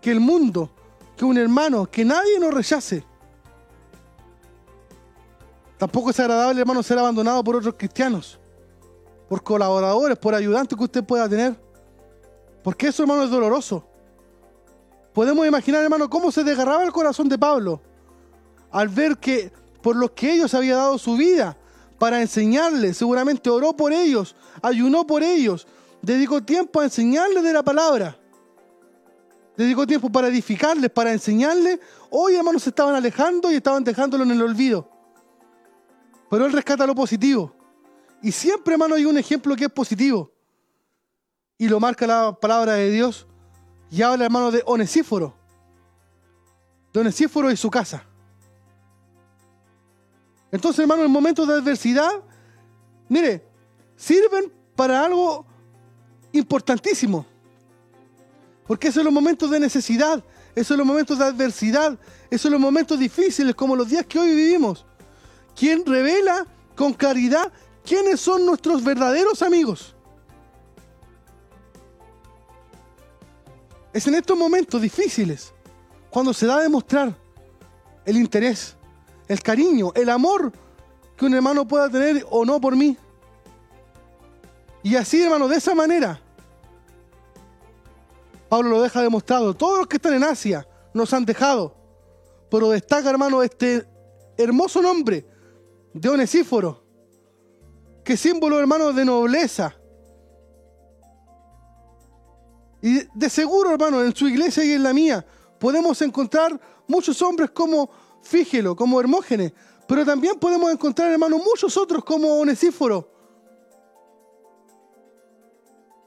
que el mundo, que un hermano, que nadie nos rechace. Tampoco es agradable, hermano, ser abandonado por otros cristianos, por colaboradores, por ayudantes que usted pueda tener. Porque eso, hermano, es doloroso. Podemos imaginar, hermano, cómo se desgarraba el corazón de Pablo al ver que por los que ellos había dado su vida para enseñarles, seguramente oró por ellos, ayunó por ellos, dedicó tiempo a enseñarles de la palabra. Dedicó tiempo para edificarles, para enseñarles. Hoy, hermanos, se estaban alejando y estaban dejándolo en el olvido. Pero él rescata lo positivo. Y siempre, hermano, hay un ejemplo que es positivo. Y lo marca la palabra de Dios. Y habla, hermano, de Onesíforo. De Onesíforo y su casa. Entonces, hermano, en momentos de adversidad, mire, sirven para algo importantísimo. Porque esos son los momentos de necesidad, esos son los momentos de adversidad, esos son los momentos difíciles como los días que hoy vivimos. Quien revela con claridad quiénes son nuestros verdaderos amigos. Es en estos momentos difíciles cuando se da a demostrar el interés, el cariño, el amor que un hermano pueda tener o no por mí. Y así, hermano, de esa manera, Pablo lo deja demostrado. Todos los que están en Asia nos han dejado. Pero destaca, hermano, este hermoso nombre de Onesíforo, que símbolo, hermano, de nobleza. Y de seguro, hermano, en su iglesia y en la mía, podemos encontrar muchos hombres como Fígelo, como Hermógenes, pero también podemos encontrar, hermano, muchos otros como Onesíforo,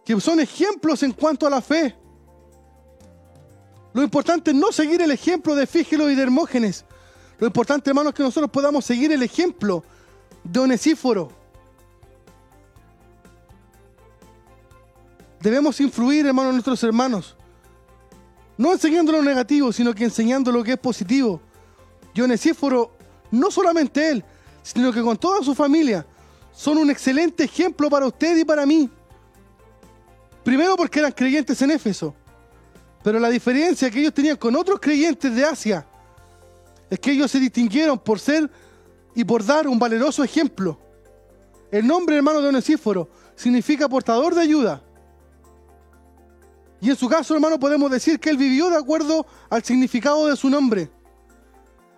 que son ejemplos en cuanto a la fe. Lo importante es no seguir el ejemplo de Fígelo y de Hermógenes. Lo importante, hermano, es que nosotros podamos seguir el ejemplo de Onesíforo. Debemos influir, hermano, en nuestros hermanos. No enseñando lo negativo, sino que enseñando lo que es positivo. Y Onesíforo, no solamente él, sino que con toda su familia, son un excelente ejemplo para usted y para mí. Primero porque eran creyentes en Éfeso. Pero la diferencia que ellos tenían con otros creyentes de Asia es que ellos se distinguieron por ser y por dar un valeroso ejemplo. El nombre hermano de Onesíforo significa portador de ayuda. Y en su caso, hermano, podemos decir que él vivió de acuerdo al significado de su nombre.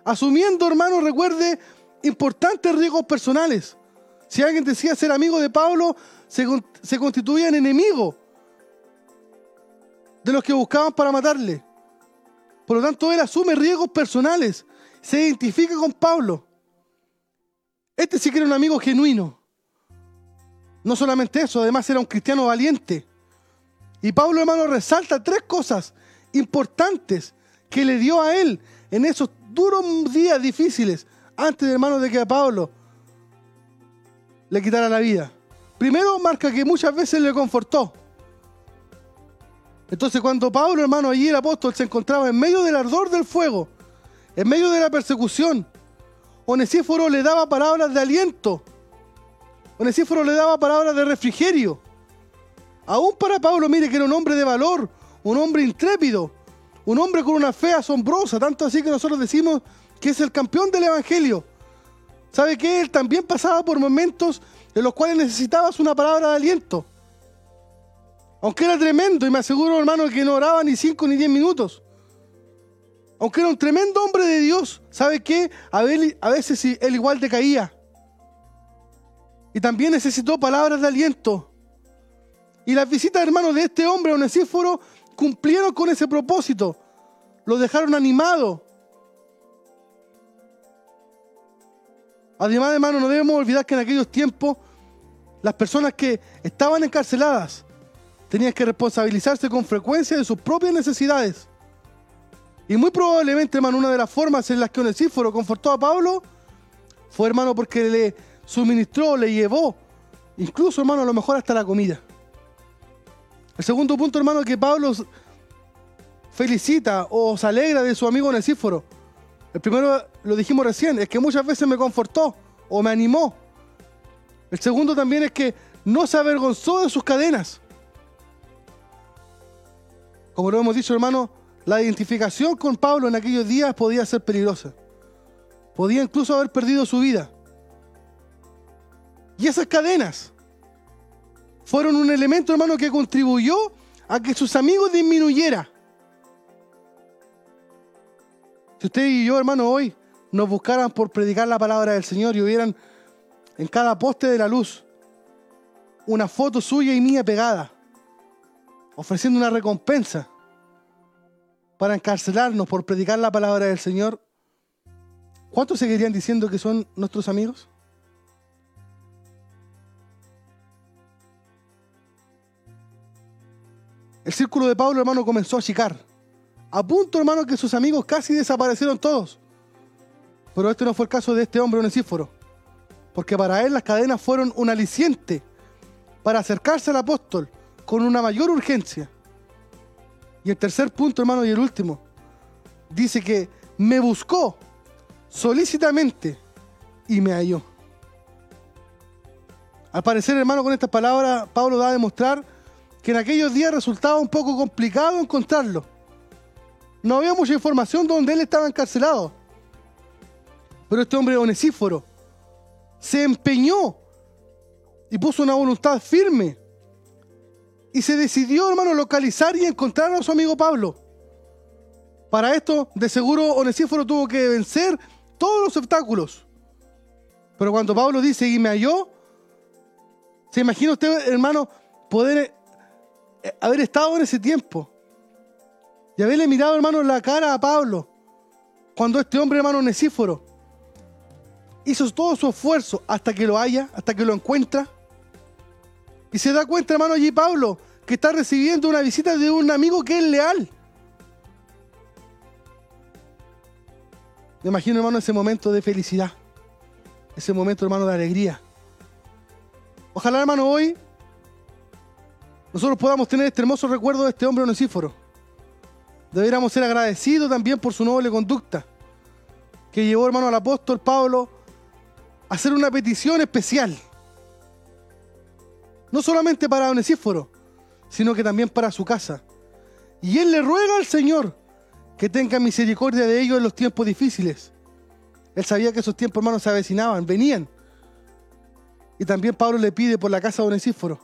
Asumiendo, hermano, recuerde importantes riesgos personales. Si alguien decía ser amigo de Pablo, se, se constituía en enemigo de los que buscaban para matarle. Por lo tanto, él asume riesgos personales, se identifica con Pablo. Este sí que era un amigo genuino. No solamente eso, además era un cristiano valiente. Y Pablo, hermano, resalta tres cosas importantes que le dio a él en esos duros días difíciles antes, hermano, de que a Pablo le quitara la vida. Primero marca que muchas veces le confortó. Entonces cuando Pablo, hermano, allí el apóstol se encontraba en medio del ardor del fuego, en medio de la persecución, Onesíforo le daba palabras de aliento. Onesíforo le daba palabras de refrigerio. Aún para Pablo, mire que era un hombre de valor, un hombre intrépido, un hombre con una fe asombrosa, tanto así que nosotros decimos que es el campeón del Evangelio. ¿Sabe que Él también pasaba por momentos en los cuales necesitabas una palabra de aliento. Aunque era tremendo, y me aseguro, hermano, que no oraba ni cinco ni diez minutos. Aunque era un tremendo hombre de Dios, ¿sabe qué? A veces él igual decaía. Y también necesitó palabras de aliento. Y las visitas, hermanos, de este hombre, Onesíforo, cumplieron con ese propósito, lo dejaron animado. Además, hermano, no debemos olvidar que en aquellos tiempos las personas que estaban encarceladas tenían que responsabilizarse con frecuencia de sus propias necesidades. Y muy probablemente, hermano, una de las formas en las que Onesíforo confortó a Pablo fue, hermano, porque le suministró, le llevó, incluso, hermano, a lo mejor hasta la comida. El segundo punto, hermano, que Pablo felicita o se alegra de su amigo Onesíforo. El primero lo dijimos recién, es que muchas veces me confortó o me animó. El segundo también es que no se avergonzó de sus cadenas. Como lo hemos dicho, hermano, la identificación con Pablo en aquellos días podía ser peligrosa. Podía incluso haber perdido su vida. Y esas cadenas fueron un elemento, hermano, que contribuyó a que sus amigos disminuyera. Si usted y yo, hermano, hoy nos buscaran por predicar la palabra del Señor y hubieran en cada poste de la luz una foto suya y mía pegada, ofreciendo una recompensa para encarcelarnos por predicar la palabra del Señor, ¿cuántos seguirían diciendo que son nuestros amigos? El círculo de Pablo, hermano, comenzó a achicar. A punto, hermano, que sus amigos casi desaparecieron todos. Pero este no fue el caso de este hombre Onesíforo. Porque para él las cadenas fueron un aliciente para acercarse al apóstol con una mayor urgencia. Y el tercer punto, hermano, y el último, dice que me buscó solícitamente y me halló. Al parecer, hermano, con estas palabras, Pablo da a demostrar que en aquellos días resultaba un poco complicado encontrarlo. No había mucha información donde él estaba encarcelado. Pero este hombre onesíforo se empeñó y puso una voluntad firme. Y se decidió, hermano, localizar y encontrar a su amigo Pablo. Para esto, de seguro, Onesíforo tuvo que vencer todos los obstáculos. Pero cuando Pablo dice, y me halló, ¿se imagina usted, hermano, poder eh, haber estado en ese tiempo? Y haberle mirado, hermano, la cara a Pablo. Cuando este hombre, hermano, Onesíforo, hizo todo su esfuerzo hasta que lo haya, hasta que lo encuentra. Y se da cuenta, hermano, allí Pablo, que está recibiendo una visita de un amigo que es leal. Me imagino, hermano, ese momento de felicidad. Ese momento, hermano, de alegría. Ojalá, hermano, hoy nosotros podamos tener este hermoso recuerdo de este hombre onesíforo. Deberíamos ser agradecidos también por su noble conducta, que llevó, hermano, al apóstol Pablo a hacer una petición especial. No solamente para Onesíforo, sino que también para su casa. Y él le ruega al Señor que tenga misericordia de ellos en los tiempos difíciles. Él sabía que esos tiempos, hermanos, se avecinaban, venían. Y también Pablo le pide por la casa de Onesíforo.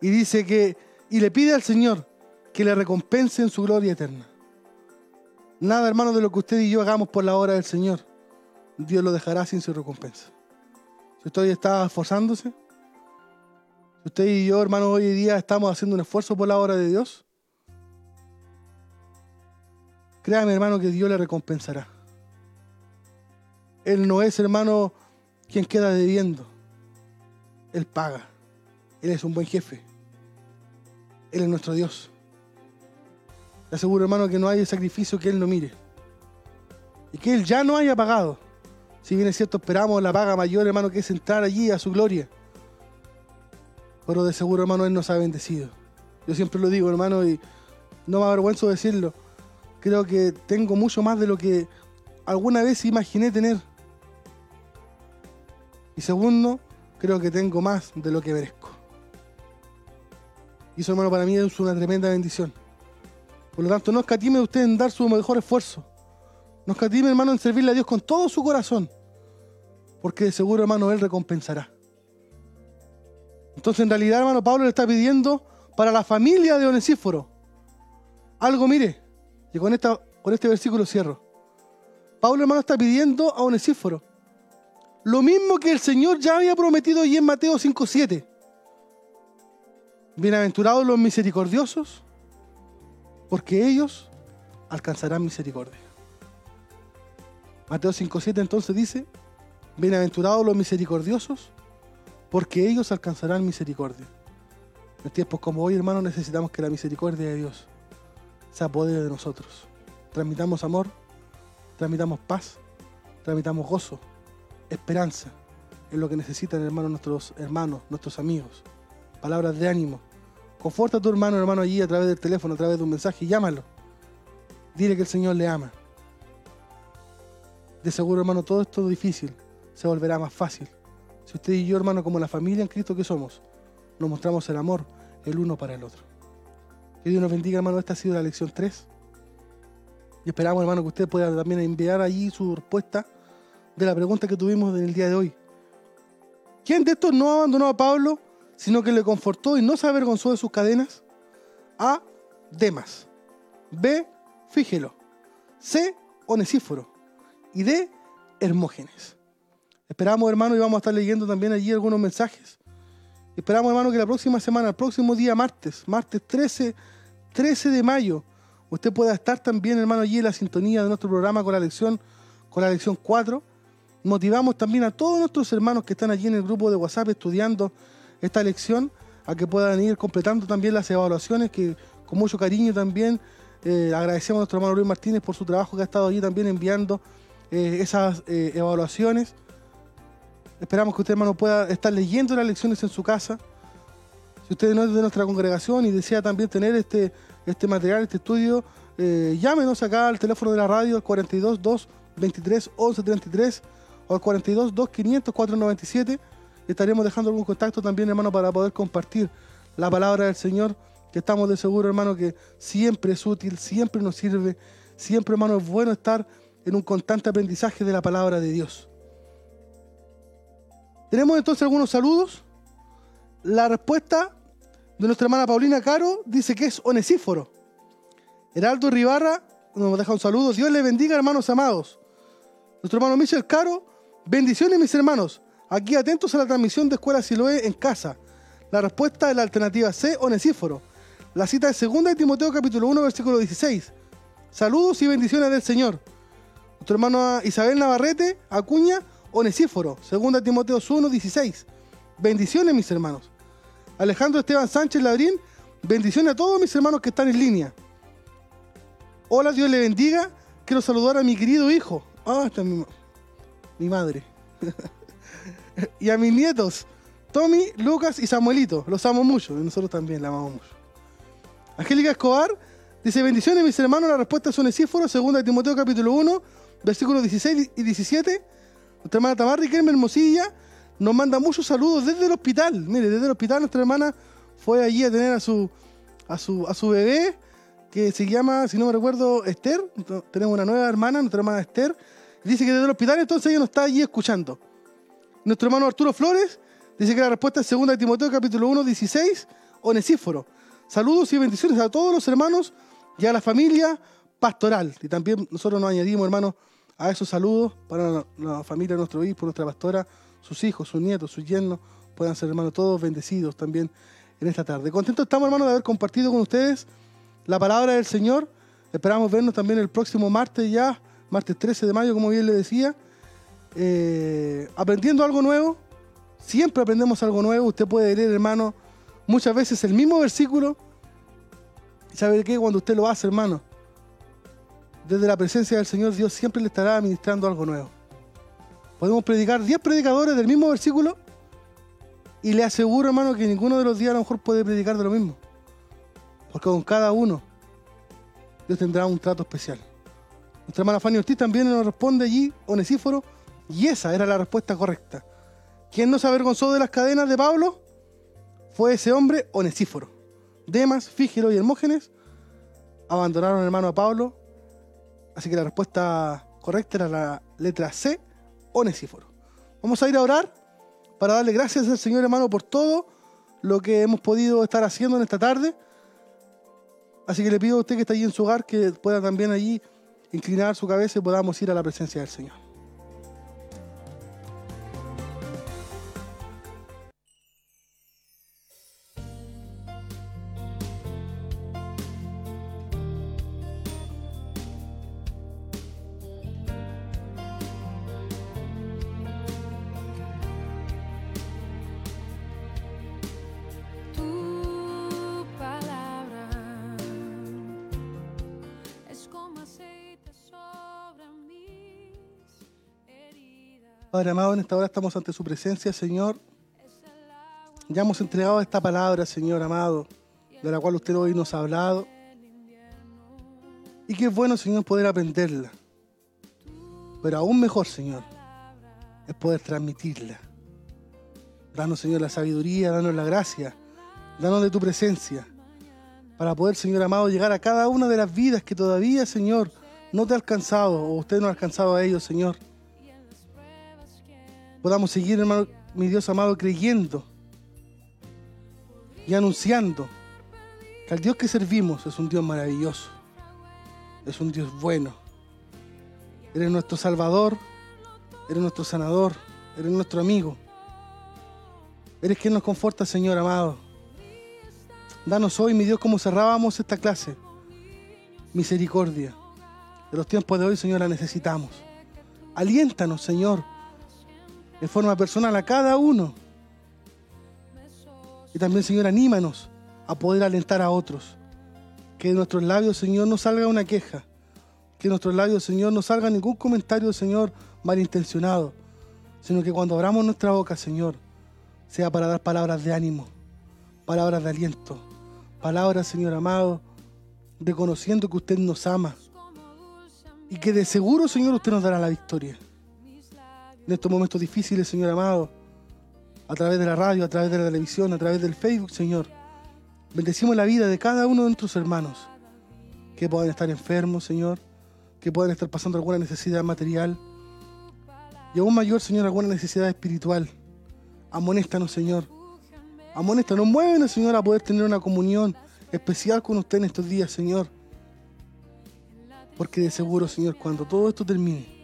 Y dice que, y le pide al Señor que le recompense en su gloria eterna. Nada, hermano, de lo que usted y yo hagamos por la obra del Señor, Dios lo dejará sin su recompensa. Si usted está esforzándose, usted y yo, hermano, hoy día estamos haciendo un esfuerzo por la obra de Dios, créame, hermano, que Dios le recompensará. Él no es, hermano, quien queda debiendo. Él paga. Él es un buen jefe. Él es nuestro Dios. Le aseguro, hermano, que no hay sacrificio que Él no mire. Y que Él ya no haya pagado. Si bien es cierto, esperamos la paga mayor, hermano, que es entrar allí a su gloria. Pero de seguro, hermano, Él nos ha bendecido. Yo siempre lo digo, hermano, y no me avergüenzo decirlo. Creo que tengo mucho más de lo que alguna vez imaginé tener. Y segundo, creo que tengo más de lo que merezco. Y eso, hermano, para mí es una tremenda bendición. Por lo tanto, no escatime usted en dar su mejor esfuerzo. No escatime, hermano, en servirle a Dios con todo su corazón. Porque de seguro, hermano, Él recompensará. Entonces, en realidad, hermano, Pablo le está pidiendo para la familia de Onesíforo. Algo, mire, y con, esta, con este versículo cierro. Pablo, hermano, está pidiendo a Onesíforo. Lo mismo que el Señor ya había prometido allí en Mateo 5.7. Bienaventurados los misericordiosos, porque ellos alcanzarán misericordia. Mateo 5.7 entonces dice, bienaventurados los misericordiosos, porque ellos alcanzarán misericordia. En tiempos como hoy, hermanos, necesitamos que la misericordia de Dios se apodere de nosotros. Transmitamos amor, transmitamos paz, transmitamos gozo, esperanza, en lo que necesitan, hermanos, nuestros hermanos, nuestros amigos. Palabras de ánimo. Conforta a tu hermano, hermano, allí a través del teléfono, a través de un mensaje, llámalo. Dile que el Señor le ama. De seguro, hermano, todo esto difícil se volverá más fácil. Si usted y yo, hermano, como la familia en Cristo que somos, nos mostramos el amor el uno para el otro. Que Dios nos bendiga, hermano. Esta ha sido la lección 3. Y esperamos, hermano, que usted pueda también enviar allí su respuesta de la pregunta que tuvimos en el día de hoy. ¿Quién de estos no abandonó a Pablo, sino que le confortó y no se avergonzó de sus cadenas? A. Demas. B. Fígelo. C. Onesíforo. Y D. Hermógenes. Esperamos, hermano, y vamos a estar leyendo también allí algunos mensajes. Esperamos, hermano, que la próxima semana, el próximo día martes, martes 13, 13 de mayo, usted pueda estar también, hermano, allí en la sintonía de nuestro programa con la lección, con la lección 4. Motivamos también a todos nuestros hermanos que están allí en el grupo de WhatsApp estudiando esta lección a que puedan ir completando también las evaluaciones que con mucho cariño también eh, agradecemos a nuestro hermano Luis Martínez por su trabajo que ha estado allí también enviando eh, esas eh, evaluaciones. Esperamos que usted, hermano, pueda estar leyendo las lecciones en su casa. Si usted no es de nuestra congregación y desea también tener este, este material, este estudio, eh, llámenos acá al teléfono de la radio, al 42 2 23 11 33 o al 42 2 500 497. Estaremos dejando algún contacto también, hermano, para poder compartir la palabra del Señor, que estamos de seguro, hermano, que siempre es útil, siempre nos sirve, siempre, hermano, es bueno estar en un constante aprendizaje de la palabra de Dios. Tenemos entonces algunos saludos. La respuesta de nuestra hermana Paulina Caro dice que es onesíforo. Heraldo Ribarra nos deja un saludo. Dios le bendiga, hermanos amados. Nuestro hermano Michel Caro, bendiciones, mis hermanos. Aquí atentos a la transmisión de Escuela Siloé en casa. La respuesta es la alternativa C, onesíforo. La cita es 2 de Timoteo capítulo 1, versículo 16. Saludos y bendiciones del Señor. Nuestro hermano Isabel Navarrete, Acuña, Onesíforo, 2 Timoteo 1, 16. Bendiciones, mis hermanos. Alejandro Esteban Sánchez Labrín, bendiciones a todos mis hermanos que están en línea. Hola, Dios le bendiga. Quiero saludar a mi querido hijo. Ah, está mi, mi madre. *laughs* y a mis nietos, Tommy, Lucas y Samuelito. Los amo mucho y nosotros también la amamos mucho. Angélica Escobar dice: Bendiciones, mis hermanos. La respuesta es Onesíforo, 2 Timoteo capítulo 1, versículos 16 y 17. Nuestra hermana Tamar Riquelme Hermosilla nos manda muchos saludos desde el hospital. Mire, desde el hospital nuestra hermana fue allí a tener a su, a su, a su bebé, que se llama, si no me recuerdo, Esther. Tenemos una nueva hermana, nuestra hermana Esther. Dice que desde el hospital entonces ella nos está allí escuchando. Nuestro hermano Arturo Flores dice que la respuesta es 2 de Timoteo capítulo 1, 16, Onesíforo. Saludos y bendiciones a todos los hermanos y a la familia pastoral. Y también nosotros nos añadimos, hermanos, a esos saludos para la, familia de nuestro obispo, nuestra pastora, sus hijos, sus nietos, sus yernos, puedan ser, hermanos, todos bendecidos también en esta tarde. Contentos estamos, hermanos, de haber compartido con ustedes la palabra del Señor. Esperamos vernos también el próximo martes ya, martes 13 de mayo, como bien le decía, eh, aprendiendo algo nuevo. Siempre aprendemos algo nuevo. Usted puede leer, hermano, muchas veces el mismo versículo. ¿Y sabe qué? Cuando usted lo hace, hermano, desde la presencia del Señor, Dios siempre le estará administrando algo nuevo. Podemos predicar 10 predicadores del mismo versículo y le aseguro, hermano, que ninguno de los días a lo mejor puede predicar de lo mismo. Porque con cada uno Dios tendrá un trato especial. Nuestra hermana Fanny Ortiz también nos responde allí, Onesíforo, y esa era la respuesta correcta. ¿Quién no se avergonzó de las cadenas de Pablo? Fue ese hombre, Onesíforo. Demas, Fígero y Hermógenes abandonaron hermano a Pablo. Así que la respuesta correcta era la letra C, Onesíforo. Vamos a ir a orar para darle gracias al Señor hermano por todo lo que hemos podido estar haciendo en esta tarde. Así que le pido a usted que está allí en su hogar que pueda también allí inclinar su cabeza y podamos ir a la presencia del Señor. Padre amado, en esta hora estamos ante su presencia, Señor. Ya hemos entregado esta palabra, Señor amado, de la cual usted hoy nos ha hablado. Y qué bueno, Señor, poder aprenderla. Pero aún mejor, Señor, es poder transmitirla. Danos, Señor, la sabiduría, danos la gracia, danos de tu presencia, para poder, Señor amado, llegar a cada una de las vidas que todavía, Señor, no te ha alcanzado, o usted no ha alcanzado a ellos, Señor. Podamos seguir, hermano, mi Dios amado, creyendo y anunciando que al Dios que servimos es un Dios maravilloso, es un Dios bueno. Eres nuestro Salvador, eres nuestro sanador, eres nuestro amigo. Eres quien nos conforta, Señor amado. Danos hoy, mi Dios, como cerrábamos esta clase. Misericordia. De los tiempos de hoy, Señor, la necesitamos. Aliéntanos, Señor, de forma personal a cada uno. Y también, Señor, anímanos a poder alentar a otros. Que de nuestros labios, Señor, no salga una queja. Que de nuestros labios, Señor, no salga ningún comentario, Señor, malintencionado. Sino que cuando abramos nuestra boca, Señor, sea para dar palabras de ánimo, palabras de aliento, palabras, Señor amado, reconociendo que usted nos ama y que de seguro, Señor, usted nos dará la victoria. En estos momentos difíciles, Señor amado, a través de la radio, a través de la televisión, a través del Facebook, Señor, bendecimos la vida de cada uno de nuestros hermanos que puedan estar enfermos, Señor, que puedan estar pasando alguna necesidad material y aún mayor, Señor, alguna necesidad espiritual. Amonéstanos, Señor. Amonéstanos, muévenos, Señor, a poder tener una comunión especial con usted en estos días, Señor. Porque de seguro, Señor, cuando todo esto termine,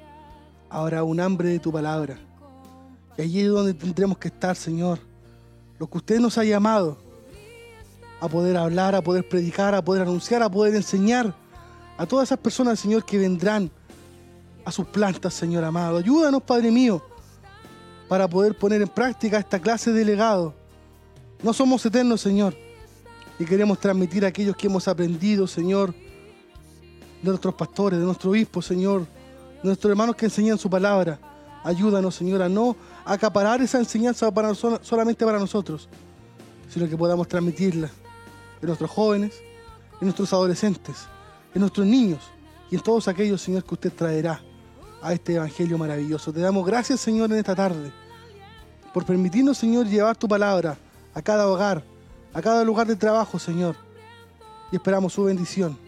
habrá un hambre de tu palabra. Y allí es donde tendremos que estar, Señor. Lo que usted nos ha llamado a poder hablar, a poder predicar, a poder anunciar, a poder enseñar a todas esas personas, Señor, que vendrán a sus plantas, Señor amado. Ayúdanos, Padre mío, para poder poner en práctica esta clase de legado. No somos eternos, Señor, y queremos transmitir a aquellos que hemos aprendido, Señor, de nuestros pastores, de nuestro obispo, Señor, nuestros hermanos que enseñan su palabra. Ayúdanos, Señor, a no acaparar esa enseñanza para, solamente para nosotros, sino que podamos transmitirla en nuestros jóvenes, en nuestros adolescentes, en nuestros niños y en todos aquellos, Señor, que usted traerá a este Evangelio maravilloso. Te damos gracias, Señor, en esta tarde, por permitirnos, Señor, llevar tu palabra a cada hogar, a cada lugar de trabajo, Señor. Y esperamos su bendición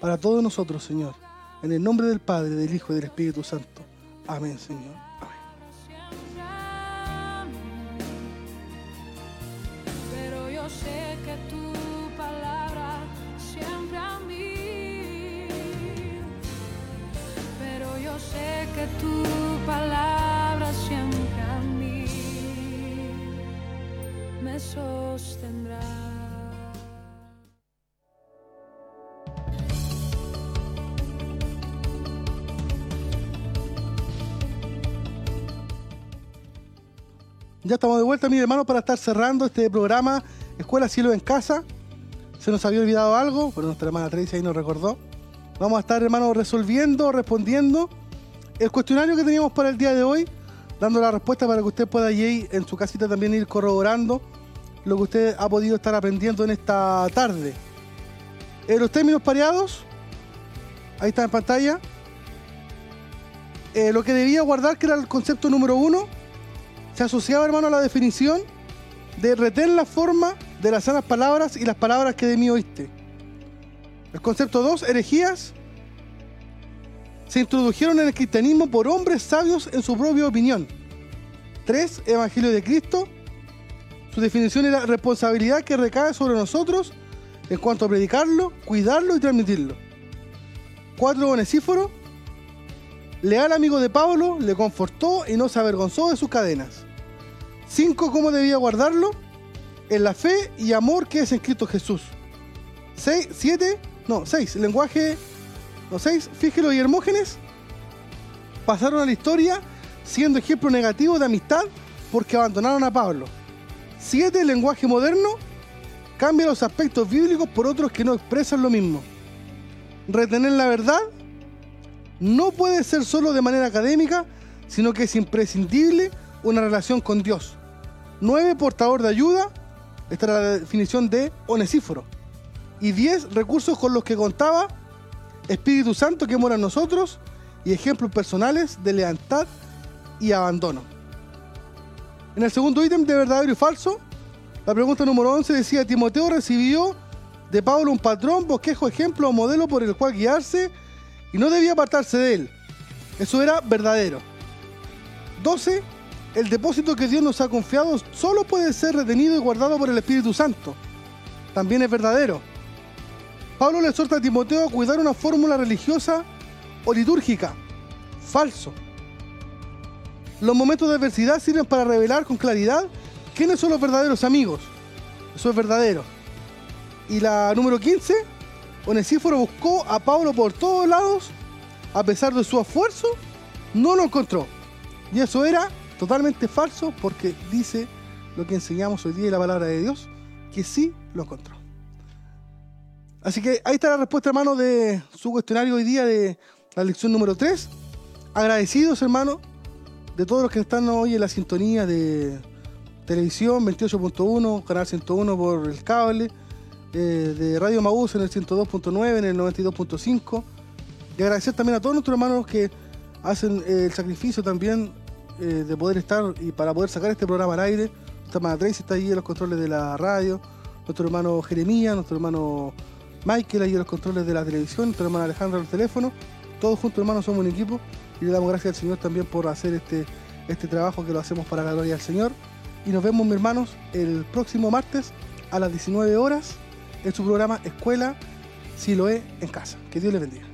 para todos nosotros, Señor. En el nombre del Padre, del Hijo y del Espíritu Santo. Amén, Señor. Amén. Pero yo sé que tu palabra siempre a mí. Pero yo sé que tu palabra siempre a mí me sostendrá. Ya estamos de vuelta, mis hermanos, para estar cerrando este programa Escuela Cielo en Casa. Se nos había olvidado algo, pero nuestra hermana Tracy ahí nos recordó. Vamos a estar, hermanos, resolviendo, respondiendo el cuestionario que teníamos para el día de hoy, dando la respuesta para que usted pueda allí en su casita también ir corroborando lo que usted ha podido estar aprendiendo en esta tarde. Eh, los términos pareados, ahí está en pantalla. Eh, lo que debía guardar, que era el concepto número uno, se asociaba, hermano, a la definición de retén la forma de las sanas palabras y las palabras que de mí oíste. El concepto 2, herejías, se introdujeron en el cristianismo por hombres sabios en su propia opinión. 3, Evangelio de Cristo. Su definición era responsabilidad que recae sobre nosotros en cuanto a predicarlo, cuidarlo y transmitirlo. 4, Onesíforo. Leal amigo de Pablo, le confortó y no se avergonzó de sus cadenas. 5. ¿Cómo debía guardarlo? En la fe y amor que es en Cristo Jesús. 6. 7. No, 6. Lenguaje. No, 6. Fígelo y Hermógenes pasaron a la historia siendo ejemplo negativo de amistad porque abandonaron a Pablo. 7. Lenguaje moderno cambia los aspectos bíblicos por otros que no expresan lo mismo. Retener la verdad no puede ser solo de manera académica, sino que es imprescindible una relación con Dios. 9. Portador de ayuda. Esta era la definición de Onesíforo. Y 10. Recursos con los que contaba Espíritu Santo que mora en nosotros y ejemplos personales de lealtad y abandono. En el segundo ítem de verdadero y falso, la pregunta número 11 decía, Timoteo recibió de Pablo un patrón, bosquejo, ejemplo o modelo por el cual guiarse y no debía apartarse de él. Eso era verdadero. 12. El depósito que Dios nos ha confiado solo puede ser retenido y guardado por el Espíritu Santo. También es verdadero. Pablo le exhorta a Timoteo a cuidar una fórmula religiosa o litúrgica. Falso. Los momentos de adversidad sirven para revelar con claridad quiénes son los verdaderos amigos. Eso es verdadero. Y la número 15, Onesíforo buscó a Pablo por todos lados, a pesar de su esfuerzo, no lo encontró. Y eso era totalmente falso porque dice lo que enseñamos hoy día en la palabra de Dios, que sí lo encontró. Así que ahí está la respuesta, hermano, de su cuestionario hoy día de la lección número 3. Agradecidos, hermano, de todos los que están hoy en la sintonía de televisión 28.1, canal 101 por el cable, eh, de Radio Maús en el 102.9, en el 92.5. Y agradecer también a todos nuestros hermanos que hacen eh, el sacrificio también eh, de poder estar y para poder sacar este programa al aire. Nuestra hermana Tracy está ahí en los controles de la radio, nuestro hermano Jeremías, nuestro hermano Michael ahí en los controles de la televisión, nuestra hermana Alejandra en el teléfono. Todos juntos, hermanos, somos un equipo y le damos gracias al Señor también por hacer este, este trabajo que lo hacemos para la gloria del Señor. Y nos vemos, mis hermanos, el próximo martes a las 19 horas en su programa Escuela Siloé en Casa. Que Dios les bendiga.